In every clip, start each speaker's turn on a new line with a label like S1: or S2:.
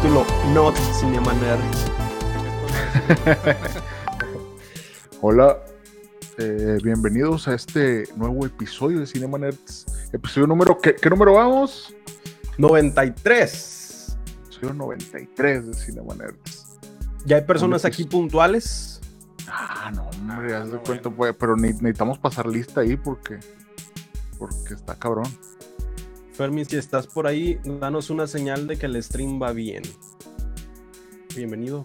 S1: Título Not Cinema Nerd.
S2: Hola, eh, bienvenidos a este nuevo episodio de Cinema Nerds. Episodio número, ¿qué, qué número vamos?
S1: 93.
S2: Episodio 93 de Cinema Nerds.
S1: Ya hay personas aquí puntuales.
S2: Ah, no, hombre,
S3: Ah,
S2: haz de
S3: no,
S2: cuenta, pues, pero necesitamos pasar lista ahí porque, porque está cabrón.
S1: Fermi, si estás por ahí, danos una señal de que el stream va bien. Bienvenido.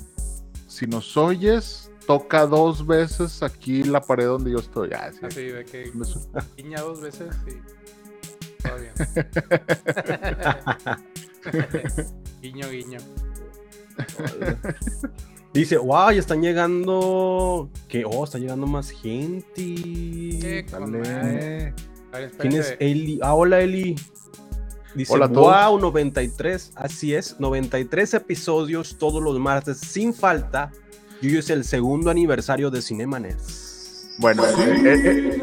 S2: Si nos oyes, toca dos veces aquí la pared donde yo estoy. Ah, sí.
S3: Así de que guiña dos veces y todo bien. guiño, guiño.
S1: Dice, wow, ya están llegando. Que, oh, está llegando más gente. ¿Quién es. Eli? Ah, hola Eli. Dice,
S2: Hola a todos.
S1: wow, 93. Así es, 93 episodios todos los martes sin falta. Y hoy es el segundo aniversario de Cinema Nerds.
S2: Bueno, eh, eh,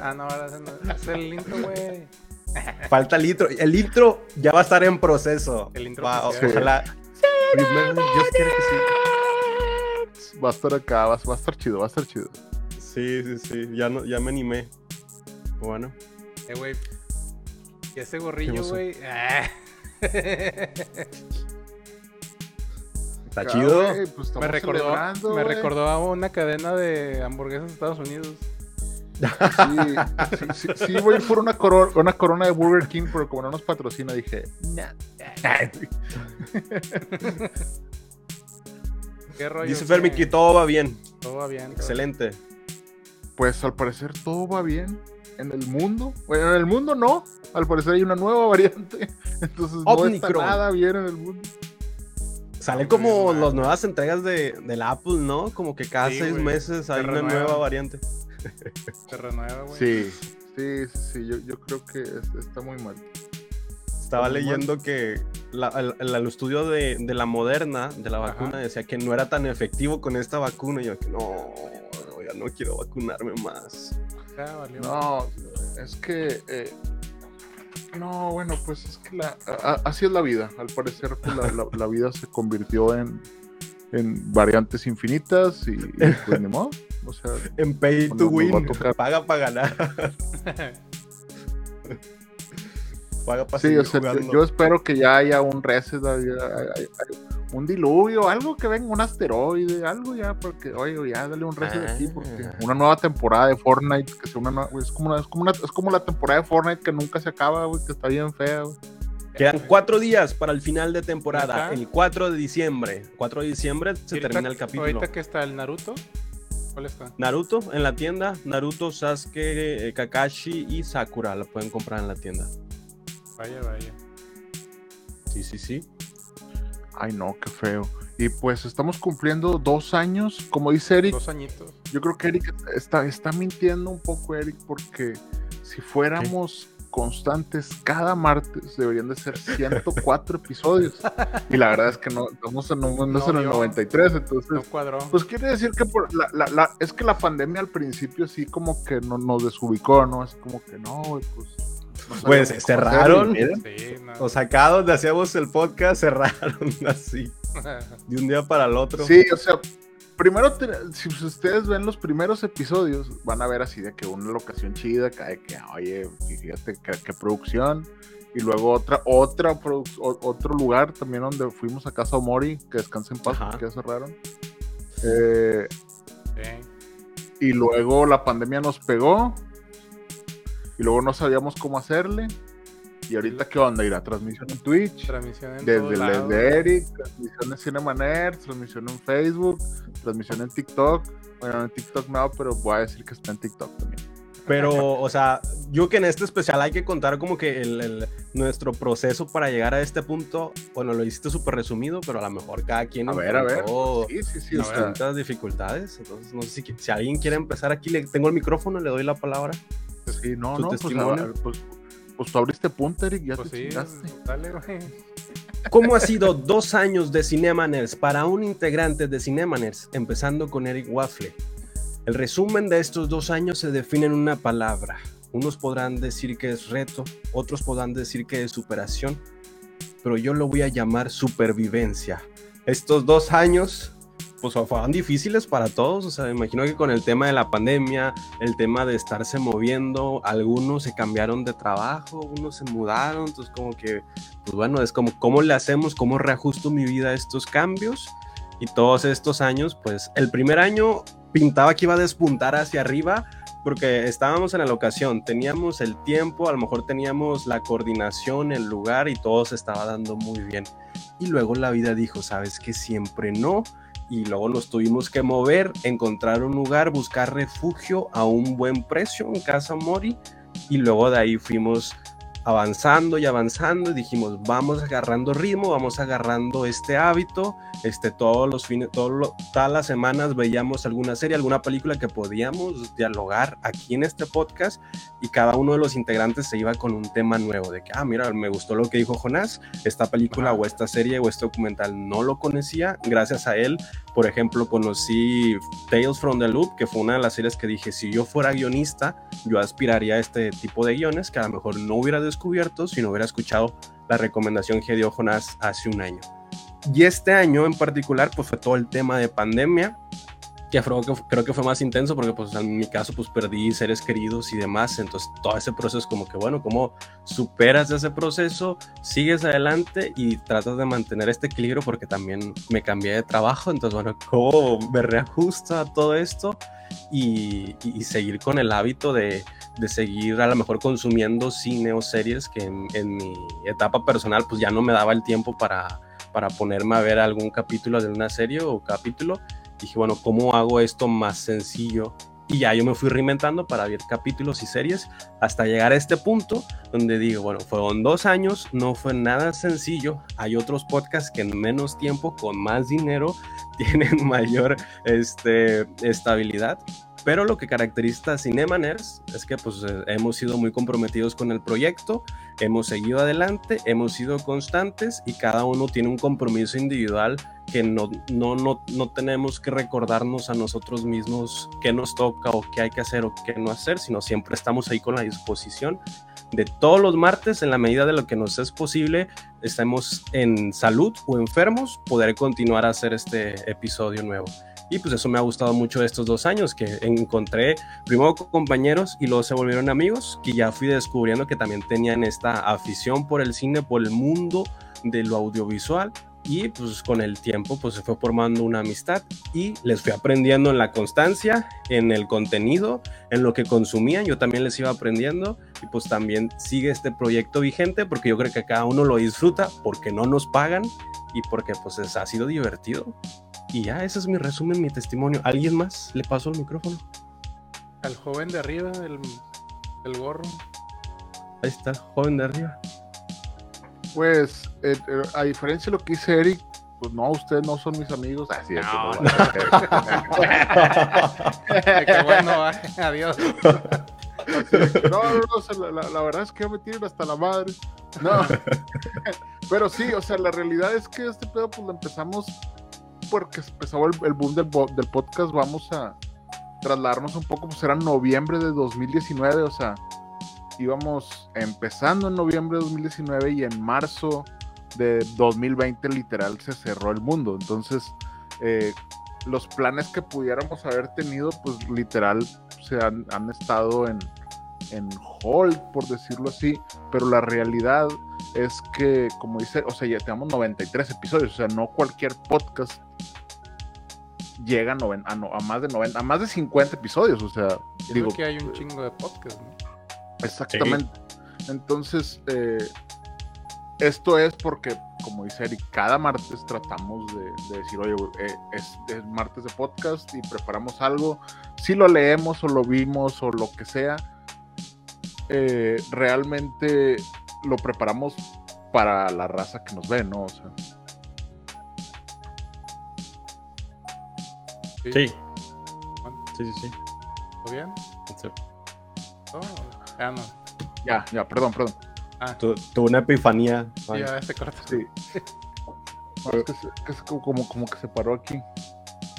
S3: Ah, no, ahora es el- intro, güey.
S1: Falta el intro. El intro ya va a estar en proceso.
S3: El intro
S1: ojalá. Primero, Dios quiere que
S2: eh, va a estar acá, va, va a estar chido, va a estar chido.
S1: sí. Sí, sí, sí. Ya, no, ya me animé. Bueno.
S3: Eh, güey. Y ese
S1: ¿Qué
S3: gorrillo, güey. Ah.
S1: Está
S2: Acá,
S1: chido.
S2: pues, estamos
S3: me recordó, me recordó a una cadena de hamburguesas de Estados Unidos.
S2: Sí, sí, sí, sí, voy a ir por una, coro- una corona de Burger King, pero como no nos patrocina, dije,
S3: ¿Qué rollo?
S1: Dice Fermi que todo va bien.
S3: Todo va bien.
S1: Excelente.
S2: pues al parecer todo va bien en el mundo. Bueno, en el mundo no, al parecer hay una nueva variante, entonces no está nada bien en el mundo.
S1: Sale como las nuevas entregas de, del Apple, ¿no? Como que cada
S3: Sí,
S1: seis meses hay
S3: Se
S1: una nueva variante.
S3: Se renueva, güey.
S2: Sí, sí, sí, sí, yo, yo creo que es- está muy mal.
S1: Estaba
S2: Muy mal.
S1: leyendo que la- el, el- el estudio de, de la moderna, de la vacuna,
S3: Ajá.
S1: decía que no era tan efectivo con esta vacuna. Y yo, que no, no, ya no quiero vacunarme más.
S3: Valió.
S2: No, es que. eh, no, bueno, pues es que la, a- así es la vida. Al parecer, pues, la, la- la vida se convirtió en, en variantes infinitas y, y, pues ni modo. O sea,
S1: En pay to win,
S2: tocar.
S1: paga para ganar, paga para
S2: sí,
S1: seguir
S2: o sea, yo espero que ya haya un reset, haya- haya- haya un diluvio, algo que venga, un asteroide, algo ya, porque, oye, ya dale un reset aquí, porque
S1: Ah.
S2: una nueva temporada de Fortnite, que sea una nueva- es, como una- es, como una- es como la temporada de Fortnite que nunca se acaba, güey, que está bien fea, güey.
S1: Quedan cuatro días para el final de temporada, el 4 de diciembre. 4 de diciembre se termina el capítulo.
S3: Ahorita que está el Naruto. ¿Cuál está?
S1: Naruto en la tienda, Naruto, Sasuke, eh, Kakashi y Sakura la pueden comprar en la tienda.
S3: Vaya, vaya.
S1: Sí, sí, sí.
S2: Ay, no, qué feo. Y pues estamos cumpliendo dos años, como dice Eric.
S3: Dos añitos.
S2: Yo creo que Eric está, está mintiendo un poco, Eric, porque si fuéramos constantes cada martes, deberían de ser 104 episodios. Y la verdad es que no, estamos en, no,
S3: No
S2: en el
S3: dio.
S2: 93, entonces...
S3: No cuadró.
S2: Pues quiere decir que por la, la- la- es que la pandemia al principio sí como que no, nos desubicó, ¿no? Así como que no, pues...
S1: Pues, cerraron.
S3: Sí, no.
S1: O sea, acá donde hacíamos el podcast cerraron así, de un día para el otro.
S2: Sí, o sea, primero, te- si ustedes ven los primeros episodios, van a ver así de que una locación chida, que, de que oye, fíjate qué, producción. Y luego otra, otra otro lugar también donde fuimos a Casa Omori, que descansa en paz, ya cerraron. Eh,
S3: Sí.
S2: y luego la pandemia nos pegó. Y luego no sabíamos cómo hacerle. Y ahorita, ¿qué onda? Ir a transmisión en Twitch.
S3: Transmisión en
S2: Desde el
S3: lados.
S2: de Eric, transmisión en Cinema Nerds, transmisión en Facebook, transmisión en TikTok. Bueno, en TikTok no, pero voy a decir que está en TikTok también.
S1: Pero, o sea, yo que en este especial hay que contar como que el, el- nuestro proceso para llegar a este punto, bueno, lo hiciste súper resumido, pero a lo mejor cada quien
S2: A ver, a ver. Sí, sí, sí.
S1: distintas dificultades. Entonces, no sé si, si alguien quiere empezar aquí, le tengo el micrófono, le doy la palabra.
S2: Sí, no, no, pues, pues, pues tú abriste punta, Eric, ya
S3: Pues
S2: te
S3: sí,
S2: chingaste.
S3: dale, güey.
S1: ¿Cómo ha sido dos años de Cinemaners para un integrante de Cinemaners, empezando con Eric Waffle? El resumen de estos dos años se define en una palabra. Unos podrán decir que es reto, otros podrán decir que es superación, pero yo lo voy a llamar supervivencia. Estos dos años, pues fueron difíciles para todos, o sea, me imagino que con el tema de la pandemia, el tema de estarse moviendo, algunos se cambiaron de trabajo, unos se mudaron, entonces como que pues bueno, es como cómo le hacemos, cómo reajusto mi vida a estos cambios. Y todos estos años, pues el primer año pintaba que iba a despuntar hacia arriba porque estábamos en la locación, teníamos el tiempo, a lo mejor teníamos la coordinación, el lugar y todo se estaba dando muy bien. Y luego la vida dijo, sabes que siempre no. Y luego nos tuvimos que mover, encontrar un lugar, buscar refugio a un buen precio en Casa Mori. Y luego de ahí fuimos avanzando y avanzando y dijimos vamos agarrando ritmo, vamos agarrando este hábito, este todos los fines, todos todas las semanas veíamos alguna serie, alguna película que podíamos dialogar aquí en este podcast y cada uno de los integrantes se iba con un tema nuevo de que ah mira me gustó lo que dijo Jonás, esta película o esta serie o este documental no lo conocía, gracias a él por ejemplo conocí Tales from the Loop que fue una de las series que dije si yo fuera guionista yo aspiraría a este tipo de guiones que a lo mejor no hubiera descubierto si no hubiera escuchado la recomendación que dio Jonás hace un año. Y este año en particular, pues fue todo el tema de pandemia, que creo que, creo que fue más intenso porque pues en mi caso pues perdí seres queridos y demás, entonces todo ese proceso es como que bueno, ¿cómo superas ese proceso? Sigues adelante y tratas de mantener este equilibrio porque también me cambié de trabajo, entonces bueno, ¿cómo me reajusto a todo esto? Y- y seguir con el hábito de, de seguir a lo mejor consumiendo cine o series que en, en mi etapa personal pues ya no me daba el tiempo para, para ponerme a ver algún capítulo de una serie o capítulo. Dije, bueno, ¿cómo hago esto más sencillo? Y ya yo me fui reinventando para ver capítulos y series hasta llegar a este punto donde digo, bueno, fueron dos años, no fue nada sencillo. Hay otros podcasts que en menos tiempo, con más dinero, tienen mayor este, estabilidad. Pero lo que caracteriza a Cinemaners es que pues eh, hemos sido muy comprometidos con el proyecto, hemos seguido adelante, hemos sido constantes y cada uno tiene un compromiso individual que no, no, no, no tenemos que recordarnos a nosotros mismos qué nos toca o qué hay que hacer o qué no hacer, sino siempre estamos ahí con la disposición de todos los martes, en la medida de lo que nos es posible, estemos en salud o enfermos, poder continuar a hacer este episodio nuevo. Y pues eso me ha gustado mucho estos dos años, que encontré primero compañeros y luego se volvieron amigos, que ya fui descubriendo que también tenían esta afición por el cine, por el mundo de lo audiovisual. Y pues con el tiempo pues se fue formando una amistad y les fui aprendiendo en la constancia, en el contenido, en lo que consumían, yo también les iba aprendiendo y pues también sigue este proyecto vigente porque yo creo que cada uno lo disfruta porque no nos pagan y porque pues es- ha sido divertido. Y ya, ese es mi resumen, mi testimonio. ¿Alguien más le pasó el micrófono?
S3: Al joven de arriba, el, el gorro.
S1: Ahí está el joven de arriba.
S2: Pues, eh, eh, a diferencia de lo que dice Eric, pues no, ustedes no son mis amigos. Así es.
S3: No, que bueno, adiós.
S2: No, no, no, la verdad es que ya me tienen hasta la madre. No. Pero sí, o sea, la realidad es que este pedo pues lo empezamos porque empezó el, boom del, bo- del podcast. Vamos a trasladarnos un poco, pues era noviembre de 2019, o sea, íbamos empezando en noviembre de 2019 y en marzo de 2020 literal se cerró el mundo. Entonces, eh, los planes que pudiéramos haber tenido, pues literal se han, han estado en, en hold, por decirlo así, pero la realidad es que, como dice, o sea, ya tenemos 93 episodios, o sea, no cualquier podcast llega a, noven- a, no- a más de 90, a más de 50 episodios, o sea,
S3: Yo
S2: digo,
S3: que hay un chingo de podcast, ¿no?
S2: Exactamente. Entonces, eh, esto es porque, como dice Eric, cada martes tratamos de, de decir, oye, eh, es, es martes de podcast y preparamos algo. Si lo leemos o lo vimos o lo que sea, eh, realmente lo preparamos para la raza que nos ve, ¿no? O sea,
S1: Sí. Sí, sí, sí.
S3: ¿Todo bien?
S1: Sí.
S3: Oh, ya no.
S2: ya, ya, perdón, perdón.
S3: Ah,
S1: Tu- Tuve una epifanía.
S3: sí, ya se corta.
S2: Sí. No, es que, es como, como, como que se paró aquí.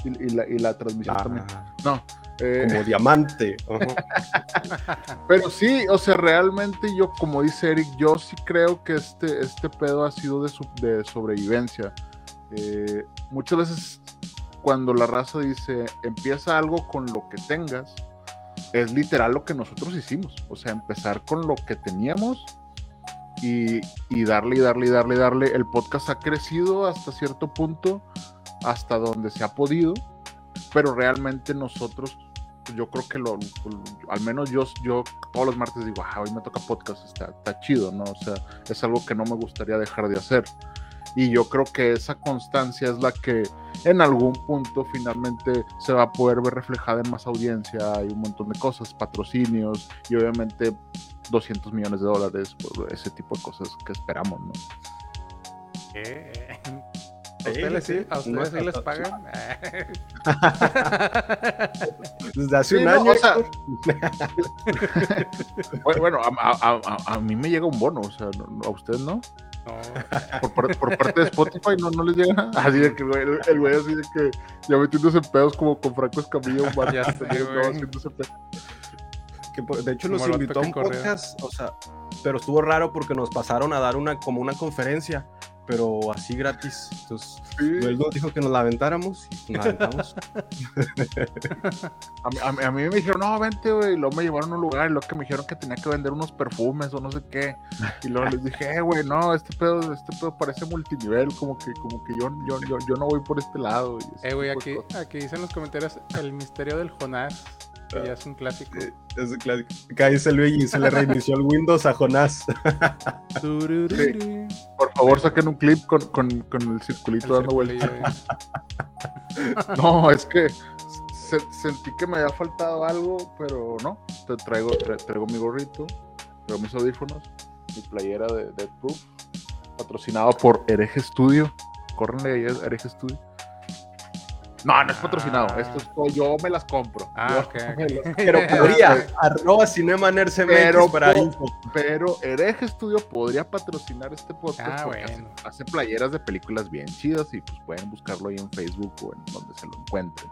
S2: Y, y la, y la transmisión
S1: Ah,
S2: también. No. eh,
S1: como diamante.
S2: Pero sí, o sea, realmente yo, como dice Eric, yo sí creo que este, este pedo ha sido de, su- de sobrevivencia. Eh, muchas veces cuando la raza dice, empieza algo con lo que tengas, es literal lo que nosotros hicimos. O sea, empezar con lo que teníamos y, y darle y darle y darle y darle. El podcast ha crecido hasta cierto punto, hasta donde se ha podido, pero realmente nosotros yo creo que lo, al menos yo, yo todos los martes digo, ah, hoy me toca podcast, está, está chido, ¿no? O sea, es algo que no me gustaría dejar de hacer. Y yo creo que esa constancia es la que en algún punto finalmente se va a poder ver reflejada en más audiencia, hay un montón de cosas, patrocinios y obviamente 200 millones de dólares, por ese tipo de cosas que esperamos, ¿no?
S3: ¿Qué? ¿A
S1: Sí,
S3: ustedes, sí,
S1: sí.
S3: ¿A
S1: No
S3: ustedes sí
S1: está
S3: les pagan?
S1: Desde hace
S2: Sí,
S1: un
S2: no,
S1: año.
S2: o sea,
S1: Héctor.
S2: Bueno, a, a- a- a mí me llega un bono, o sea, no- no, a ustedes no.
S3: No.
S2: por, par- por parte de Spotify no, no les llega nada. Así de que el güey, el güey así de que ya metiéndose en pedos como con Franco Escamilla, un
S3: Ya sé,
S1: que por- de hecho nos invitó a un podcast, o sea, pero estuvo raro porque nos pasaron a dar una como una conferencia, pero así gratis. Entonces,
S2: Sí.
S1: nos dijo que nos la aventáramos y nos la aventamos.
S2: A, mí- a mí- a mí me dijeron, no, vente, güey. Y luego me llevaron a un lugar y luego que me dijeron que tenía que vender unos perfumes o no sé qué. Y luego les dije, eh, güey, no, este pedo, este pedo parece multinivel, como que, como que yo, yo, yo, yo no voy por este lado.
S3: Eh, güey, aquí, aquí dicen en los comentarios el misterio del Jonás, que ya es un clásico.
S1: Es clásico. Acá dice Luigi, se le reinició el Windows a Jonás.
S2: Por favor, saquen un clip con, con, con el circulito
S3: El
S2: dando vueltas. No, es que se- sentí que me había faltado algo, pero no. Te traigo, tra- traigo mi gorrito, traigo mis audífonos, mi playera de Dead Proof, patrocinado por Hereje Studio. Córrenle ahí a Hereje Studio. No, no es patrocinado.
S3: Ah.
S2: Esto es todo. Yo me las compro.
S3: Ah,
S2: Yo
S3: ok,
S2: me
S3: ok.
S2: las-
S1: Pero podría, arroba Cinema Nerd CMX
S2: Pero
S1: para info.
S2: Pero Hereje Studio podría patrocinar este podcast
S3: Ah,
S2: porque hace-
S3: bueno.
S2: hace, playeras de películas bien chidas y pues pueden buscarlo ahí en Facebook o en donde se lo encuentren.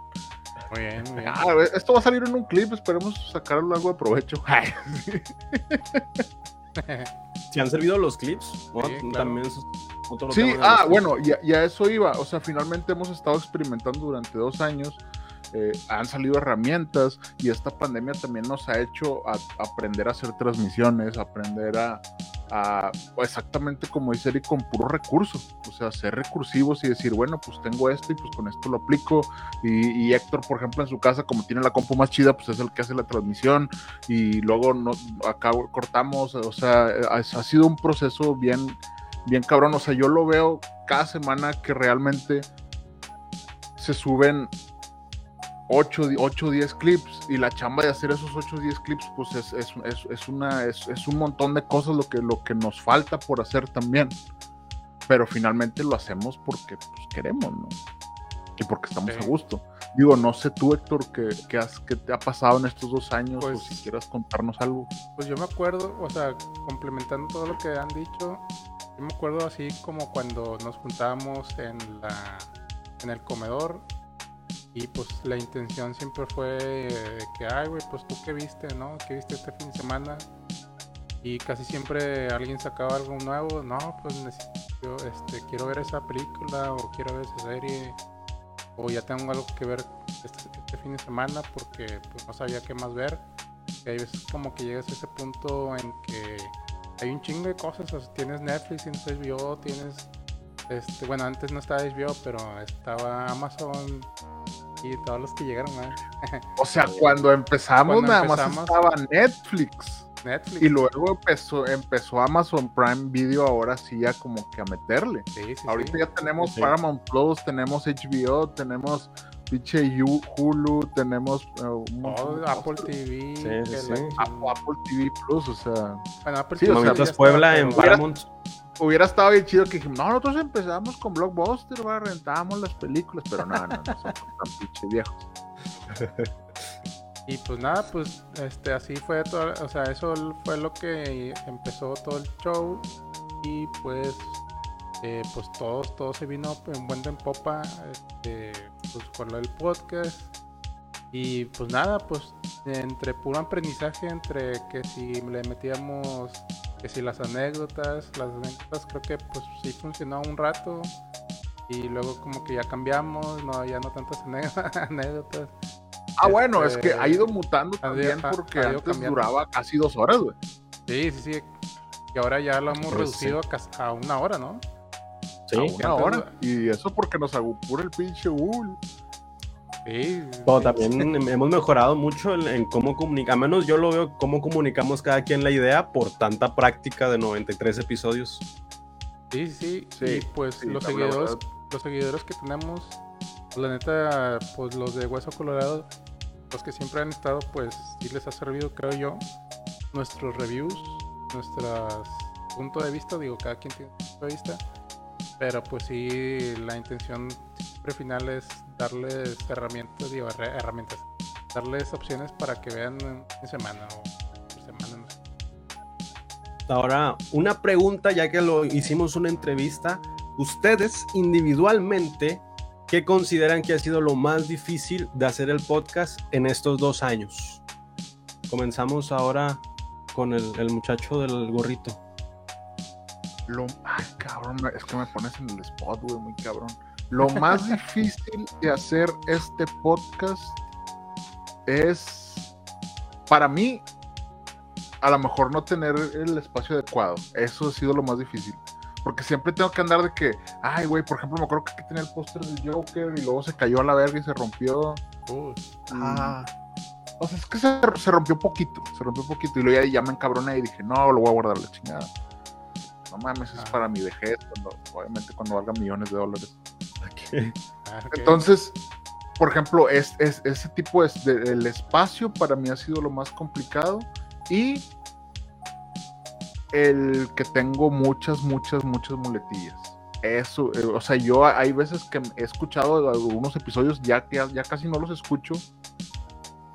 S3: Muy bien, muy bien.
S2: Ah, esto va a salir en un clip, esperemos sacarlo algo de provecho.
S1: ¿Se han servido los clips? ¿no?
S3: Sí, claro.
S1: También es otro
S2: Sí,
S1: tema
S2: ah, bueno, y a, y a eso iba. O sea, finalmente hemos estado experimentando durante dos años. eh, han salido herramientas y esta pandemia también nos ha hecho a- aprender a hacer transmisiones, aprender a, exactamente como dice Eric, con puros recursos. O sea, ser recursivos y decir, bueno, pues tengo esto y pues con esto lo aplico. Y, y Héctor, por ejemplo, en su casa, como tiene la compu más chida, pues es el que hace la transmisión. Y luego no, acá cortamos. O sea, ha, ha sido un proceso bien, bien cabrón. O sea, yo lo veo cada semana que realmente se suben 8 o 10 clips y la chamba de hacer esos 8 o 10 clips pues es, es, es, es una, es, es un montón de cosas lo que, lo que nos falta por hacer también. Pero finalmente lo hacemos porque pues, queremos, ¿no? Y porque estamos
S3: Sí.
S2: a gusto. Digo, no sé tú, Héctor, ¿qué, qué, has, qué te ha pasado en estos dos años?
S3: Pues-
S2: o si quieras contarnos algo.
S3: Pues yo me acuerdo, o sea, complementando todo lo que han dicho, yo me acuerdo así como cuando nos juntábamos en la en el comedor y pues la intención siempre fue eh, que, ay, güey, pues tú qué viste, ¿no? ¿Qué viste este fin de semana? Y casi siempre alguien sacaba algo nuevo, no, pues necesito, este, quiero ver esa película o quiero ver esa serie o ya tengo algo que ver este, este fin de semana porque pues no sabía qué más ver. Y hay veces como que llegas a ese punto en que hay un chingo de cosas, o sea, tienes Netflix, tienes HBO, tienes este, bueno, antes no estaba HBO, pero estaba Amazon todos los que llegaron.
S2: O sea, cuando empezamos
S3: Cuando
S2: nada
S3: empezamos-
S2: más estaba Netflix.
S3: Netflix.
S2: Y luego empezó, empezó Amazon Prime Video ahora sí ya como que a meterle.
S3: Sí, sí,
S2: Ahorita
S3: sí.
S2: ya tenemos
S1: Sí.
S2: Paramount Plus, tenemos HBO, tenemos pinche Hulu, tenemos
S3: Oh,
S2: de
S3: Apple. TV.
S2: Apple, Apple TV Plus, o sea,
S3: Bueno, Apple
S2: Sí, o sea,
S3: TV
S1: Puebla en Paramount.
S2: Hubiera estado bien chido que dijimos, no, nosotros empezamos con Blockbuster, va, rentábamos las películas, pero no, no, no, son tan pinche viejos.
S3: Y pues nada, pues este así fue todo, o sea, eso fue lo que empezó todo el show y pues eh, pues todo, todo se vino en buen en popa este, pues con lo del podcast y pues nada, pues entre puro aprendizaje, entre que si le metíamos que si las anécdotas, las anécdotas creo que pues sí funcionó un rato y luego como que ya cambiamos, no ya no tantas ané- anécdotas.
S2: Ah, bueno, es que
S3: Este,
S2: ha ido mutando también
S3: ha-
S2: porque
S3: ha
S2: antes
S3: cambiando.
S2: duraba casi dos horas, güey.
S3: Sí, sí, sí. Y ahora ya lo hemos
S1: Pues
S3: reducido a cas- a una hora, ¿no?
S1: Sí,
S2: a una
S3: antes-
S2: hora. Y eso porque nos agupura el pinche Google.
S3: Sí.
S1: También hemos mejorado mucho en, en cómo comunicar, a menos yo lo veo cómo comunicamos cada quien la idea por tanta práctica de 93 episodios.
S3: Sí, sí.
S2: Sí,
S3: y pues
S2: sí,
S3: los seguidores, los seguidores que tenemos, la neta, pues los de Hueso Colorado, los que siempre han estado, pues sí les ha servido, creo yo, nuestros reviews, nuestros punto de vista, digo, cada quien tiene su punto de vista. Pero pues sí, la intención siempre final es darles herramientas, digo, herra- herramientas, darles opciones para que vean en, semana o por semana, no sé.
S1: Ahora, una pregunta, ya que lo hicimos una entrevista, ustedes individualmente, ¿qué consideran que ha sido lo más difícil de hacer el podcast en estos dos años? Comenzamos ahora con el, el muchacho del gorrito.
S2: Lo, ay, cabrón, es que me pones en el spot, güey, muy cabrón. Lo más difícil de hacer este podcast es, para mí, a lo mejor no tener el espacio adecuado. Eso ha sido lo más difícil. Porque siempre tengo que andar de que, ay, güey, por ejemplo, me acuerdo que aquí tenía el póster del Joker y luego se cayó a la verga y se rompió.
S3: Uy,
S2: Ah. O sea, es que se, se rompió poquito, se rompió poquito. Y luego ya, ya me encabroné y dije, no, lo voy a guardar la chingada. No mames, es
S3: Ah.
S2: para mi vejez, cuando, obviamente cuando valga millones de dólares.
S3: ah, ok.
S2: Entonces, por ejemplo, es, es- ese tipo es de- el espacio para mí ha sido lo más complicado. Y el que tengo muchas, muchas, muchas muletillas. Eso, eh, o sea, yo hay veces que he escuchado algunos episodios, ya, ya, ya casi no los escucho,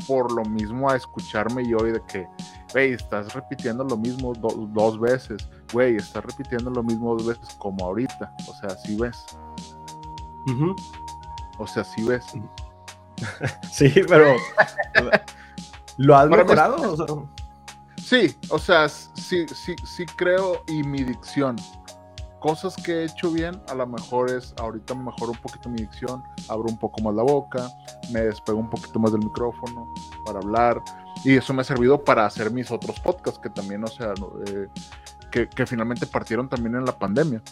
S2: por lo mismo a escucharme yo y de que, güey, estás repitiendo lo mismo do- dos veces, güey, estás repitiendo lo mismo dos veces como ahorita, o sea, sí ves, O sea, sí ves.
S1: Sí, pero ¿lo has
S2: Para mí
S1: mejorado? O sea,
S2: Sí, o sea, sí, sí, sí creo y mi dicción. Cosas que he hecho bien, a lo mejor es, ahorita mejoro un poquito mi dicción, abro un poco más la boca, me despego un poquito más del micrófono para hablar, y eso me ha servido para hacer mis otros podcasts, que también, o sea, eh, que, que finalmente partieron también en la pandemia.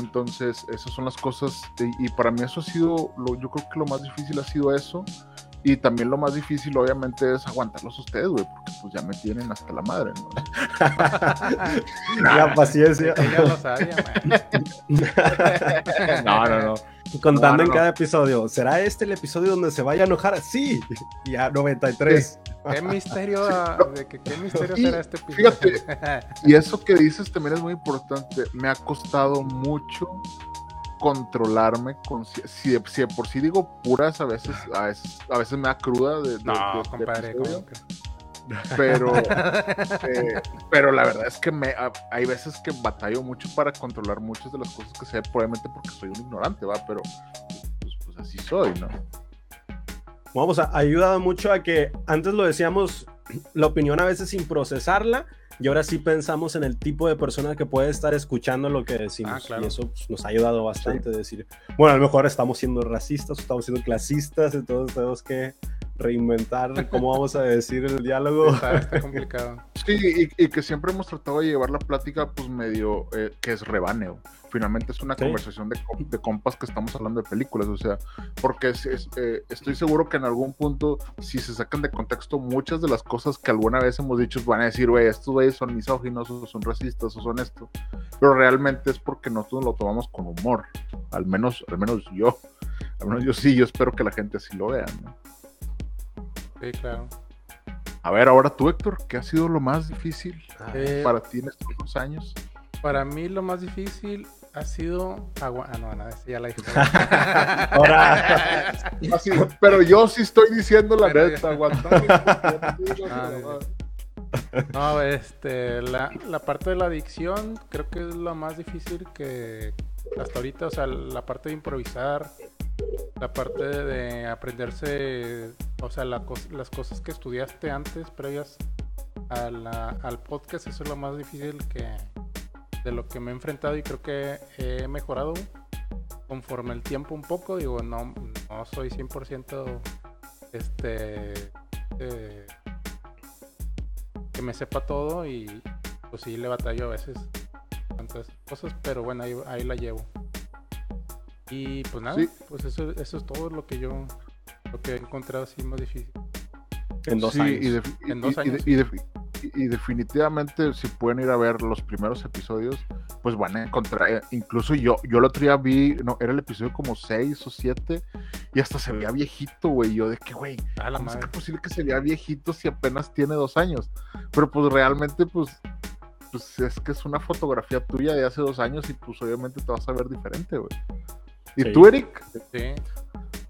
S2: Entonces, esas son las cosas, y, y para mí eso ha sido, lo, yo creo que lo más difícil ha sido eso, y también lo más difícil, obviamente, es aguantarlos a ustedes, güey, porque pues ya me tienen hasta la madre, ¿no?
S1: la paciencia.
S3: Ella lo sabía, man.
S2: No, no, no.
S1: Contando
S2: No, no,
S1: en cada episodio, ¿será este el episodio donde se vaya a enojar? Sí, ya 93.
S3: ¿Qué misterio, de que, qué misterio será este episodio?
S2: fíjate. Y eso que dices también es muy importante. Me ha costado mucho controlarme. Con, si, si de- si de por sí digo puras, a veces, a veces, a veces me da cruda de, de-
S3: no,
S2: de- de
S3: compadre,
S2: episodio,
S3: ¿cómo que?
S2: Pero, eh, pero la verdad es que me, ha- hay veces que batallo mucho para controlar muchas de las cosas que sé, probablemente porque soy un ignorante, va, pero pues, pues así soy, ¿no?
S1: Vamos, ha ayudado mucho a que antes lo decíamos, la opinión a veces sin procesarla, y ahora sí pensamos en el tipo de persona que puede estar escuchando lo que decimos.
S3: Ah, claro.
S1: Y eso pues, nos ha ayudado bastante. Decir, bueno, a lo mejor estamos siendo racistas, estamos siendo clasistas, entonces tenemos que reinventar cómo vamos a decir el diálogo.
S3: Está, está complicado.
S2: Sí, y, y que siempre hemos tratado de llevar la plática, pues medio, eh, que es rebaneo. Finalmente es una
S1: Sí.
S2: conversación de, de compas que estamos hablando de películas, o sea, porque es- es, eh, estoy seguro que en algún punto, si se sacan de contexto, muchas de las cosas que alguna vez hemos dicho van a decir, güey, estos güeyes son misóginos, o son racistas, o son esto, pero realmente es porque nosotros lo tomamos con humor, al menos, al menos yo. Al menos yo sí, yo espero que la gente así lo vea, ¿no?
S3: Sí, claro.
S2: A ver, ahora tú, Héctor, ¿qué ha sido lo más difícil
S3: Eh,
S2: para ti en estos dos años?
S3: Para mí lo más difícil ha sido agua. Ah, no, no, ya la dije.
S1: Ahora,
S2: Así, pero yo sí estoy diciendo la
S3: Pero-
S2: neta, aguantando.
S3: Ah, No, este, la, la parte de la adicción creo que es lo más difícil que hasta ahorita, o sea, la parte de improvisar, la parte de aprenderse, o sea, las cosas que estudiaste antes, previas al podcast, eso es lo más difícil que de lo que me he enfrentado y creo que he mejorado conforme el tiempo un poco, digo, no, no soy 100% este... eh, que me sepa todo y pues sí le batallo a veces tantas cosas, pero bueno, ahí, ahí la llevo. Y pues nada,
S2: Sí.
S3: pues eso, eso es todo lo que yo lo que he encontrado así más difícil.
S1: en dos
S2: Sí,
S1: años.
S2: Y, y-
S3: En dos
S2: y- y de-
S3: años.
S2: y def- y- y definitivamente, si pueden ir a ver los primeros episodios, pues van a encontrar. eh, Incluso yo, yo el otro día vi, no, era el episodio como 6 o 7, y hasta se veía viejito, güey. Yo de que, güey, ¿cómo es
S3: madre.
S2: que posible que se vea viejito si apenas tiene dos años? Pero pues realmente, pues, pues es que es una fotografía tuya de hace dos años y pues obviamente te vas a ver diferente, güey. ¿Y
S1: Sí.
S2: tú, Eric?
S3: Sí.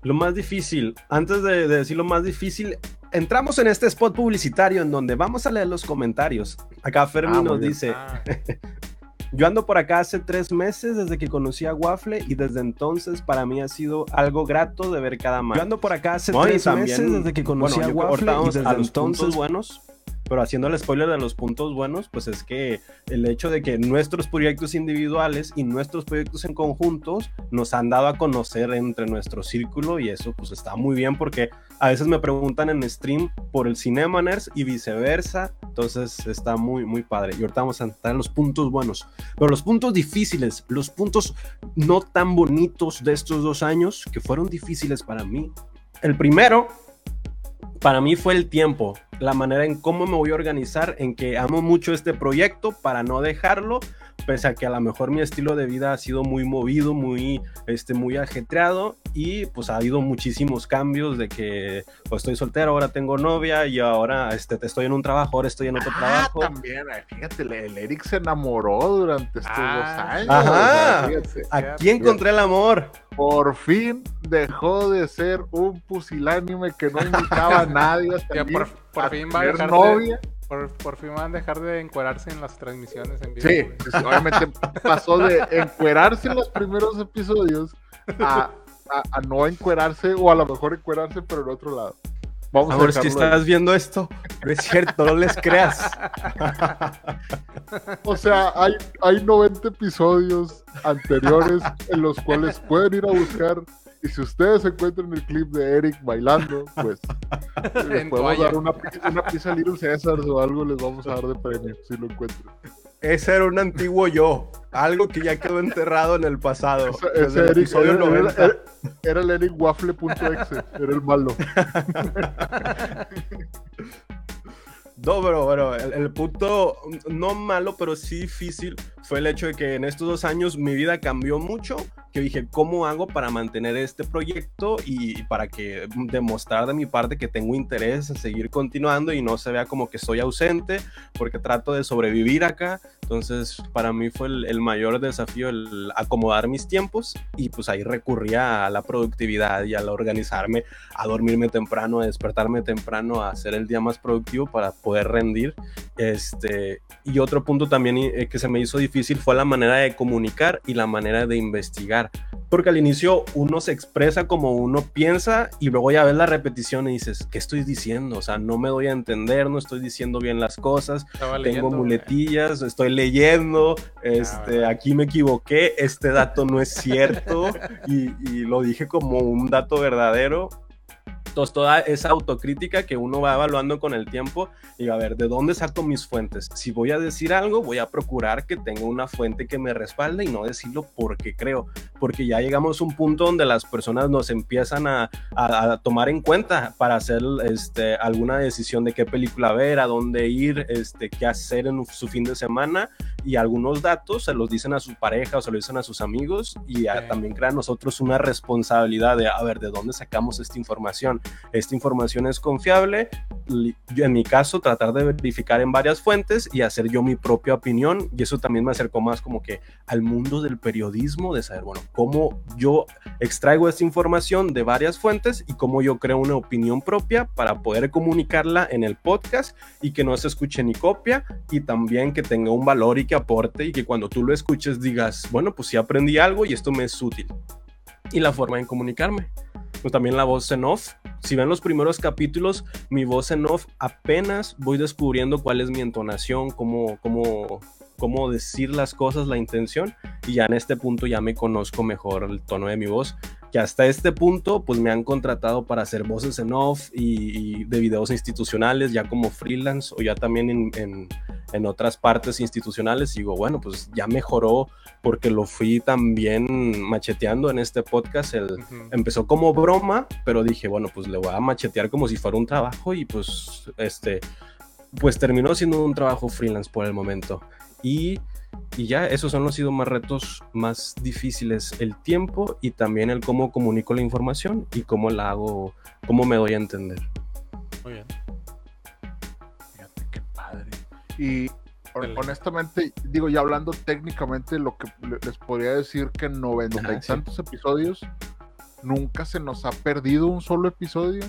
S1: Lo más difícil, antes de, de decir lo más difícil, entramos en este spot publicitario en donde vamos a leer los comentarios. Acá Fermi
S2: Ah,
S1: nos dice,
S3: Ah,
S1: yo ando por acá hace tres meses desde que conocí a Waffle y desde entonces para mí ha sido algo grato de ver cada martes. Yo ando por acá hace tres
S4: también-
S1: meses desde que conocí
S4: bueno,
S1: a Waffle y desde
S4: a los
S1: entonces
S4: puntos
S1: buenos. Pero haciendo el spoiler de los puntos buenos, pues es que el hecho de que nuestros proyectos individuales y nuestros proyectos en conjuntos nos han dado a conocer entre nuestro círculo y eso pues está muy bien porque a veces me preguntan en stream por el Cinemaners y viceversa, entonces está muy muy padre. Y ahorita vamos a entrar en los puntos buenos, pero los puntos difíciles, los puntos no tan bonitos de estos dos años que fueron difíciles para mí. El primero para mí fue el tiempo, la manera en cómo me voy a organizar, en que amo mucho este proyecto para no dejarlo, pese a que a lo mejor mi estilo de vida ha sido muy movido, muy, este, muy ajetreado y pues ha habido muchísimos cambios de que pues estoy soltero, ahora tengo novia y ahora este, estoy en un trabajo, ahora estoy en otro
S2: Ah,
S1: trabajo.
S2: también, fíjate, el- Eric se enamoró durante estos
S3: Ah,
S2: dos años.
S1: ajá.
S2: fíjate.
S1: Aquí encontré el amor.
S2: Por fin dejó de ser un pusilánime que no invitaba a nadie a
S3: Ya por, por
S2: a
S3: fin va a dejar
S2: novia.
S3: de, por, por fin van a dejar de encuerarse en las transmisiones en vivo.
S2: Sí, pues, obviamente pasó de encuerarse en los primeros episodios a, a- a no encuerarse o a lo mejor encuerarse pero en otro lado. Vamos
S1: Amor,
S2: a
S1: si
S2: dejarlo ahí.
S1: estás viendo esto, no es cierto, no les creas.
S2: O sea, hay, hay 90 episodios anteriores en los cuales pueden ir a buscar. Y si ustedes encuentran el clip de Eric bailando, pues les podemos
S3: toalla.
S2: dar una, una pizza Little Caesars o algo, les vamos a dar de premio si lo encuentran.
S1: Ese era un antiguo yo, algo que ya quedó enterrado en el pasado.
S2: Ese, ese
S1: el
S2: Eric
S1: episodio
S2: era, era-
S1: 90.
S2: era- era el Eric Waffle.exe, era el malo.
S1: No, pero bueno, el, el punto no malo, pero sí difícil fue el hecho de que en estos dos años mi vida cambió mucho. Que dije, ¿cómo hago para mantener este proyecto y para que demostrar de mi parte que tengo interés en seguir continuando y no se vea como que estoy ausente? Porque trato de sobrevivir acá. Entonces, para mí fue el, el mayor desafío el acomodar mis tiempos y pues ahí recurría a la productividad y al organizarme, a dormirme temprano, a despertarme temprano, a hacer el día más productivo para poder rendir. Este, y otro punto también eh, que se me hizo difícil fue la manera de comunicar y la manera de investigar. Porque al inicio uno se expresa como uno piensa y luego ya ves la repetición y dices, ¿qué estoy diciendo? O sea, no me doy a entender, no estoy diciendo bien las cosas,
S3: Estaba
S1: tengo
S3: leyendo,
S1: muletillas, estoy leyendo, este,
S3: bueno.
S1: aquí me equivoqué, este dato no es cierto y, y lo dije como un dato verdadero. Entonces, toda esa autocrítica que uno va evaluando con el tiempo y a ver, ¿de dónde saco mis fuentes? Si voy a decir algo, voy a procurar que tenga una fuente que me respalde y no decirlo porque creo, porque ya llegamos a un punto donde las personas nos empiezan a, a- a tomar en cuenta para hacer este, alguna decisión de qué película ver, a dónde ir, este, qué hacer en su fin de semana y algunos datos se los dicen a su pareja o se los dicen a sus amigos y también crea nosotros una responsabilidad de, a ver, ¿de dónde sacamos esta información? Esta información es confiable, en mi caso, tratar de verificar en varias fuentes y hacer yo mi propia opinión y eso también me acercó más como que al mundo del periodismo, de saber, bueno, cómo yo extraigo esta información de varias fuentes y cómo yo creo una opinión propia para poder comunicarla en el podcast y que no se escuche ni copia y también que tenga un valor y que aporte y que cuando tú lo escuches digas, bueno, pues sí aprendí algo y esto me es útil. Y la forma en comunicarme. Pues también la voz en off. Si ven los primeros capítulos, mi voz en off apenas voy descubriendo cuál es mi entonación, cómo, cómo, cómo decir las cosas, la intención, y ya en este punto ya me conozco mejor el tono de mi voz que hasta este punto pues me han contratado para hacer voces en off y, de videos institucionales ya como freelance o ya también en, en, otras partes institucionales. Y digo, bueno, pues ya mejoró porque lo fui también macheteando en este podcast. El, Empezó como broma, pero dije, bueno, pues le voy a machetear como si fuera un trabajo y pues este, pues terminó siendo un trabajo freelance por el momento. Y y ya, esos son los sido más retos más difíciles, el tiempo y también el cómo comunico la información y cómo la hago, cómo me doy a entender. Muy bien.
S2: Fíjate qué padre. Y honestamente, digo, ya hablando técnicamente, lo que les podría decir que en noventa y tantos episodios nunca se nos ha perdido un solo episodio.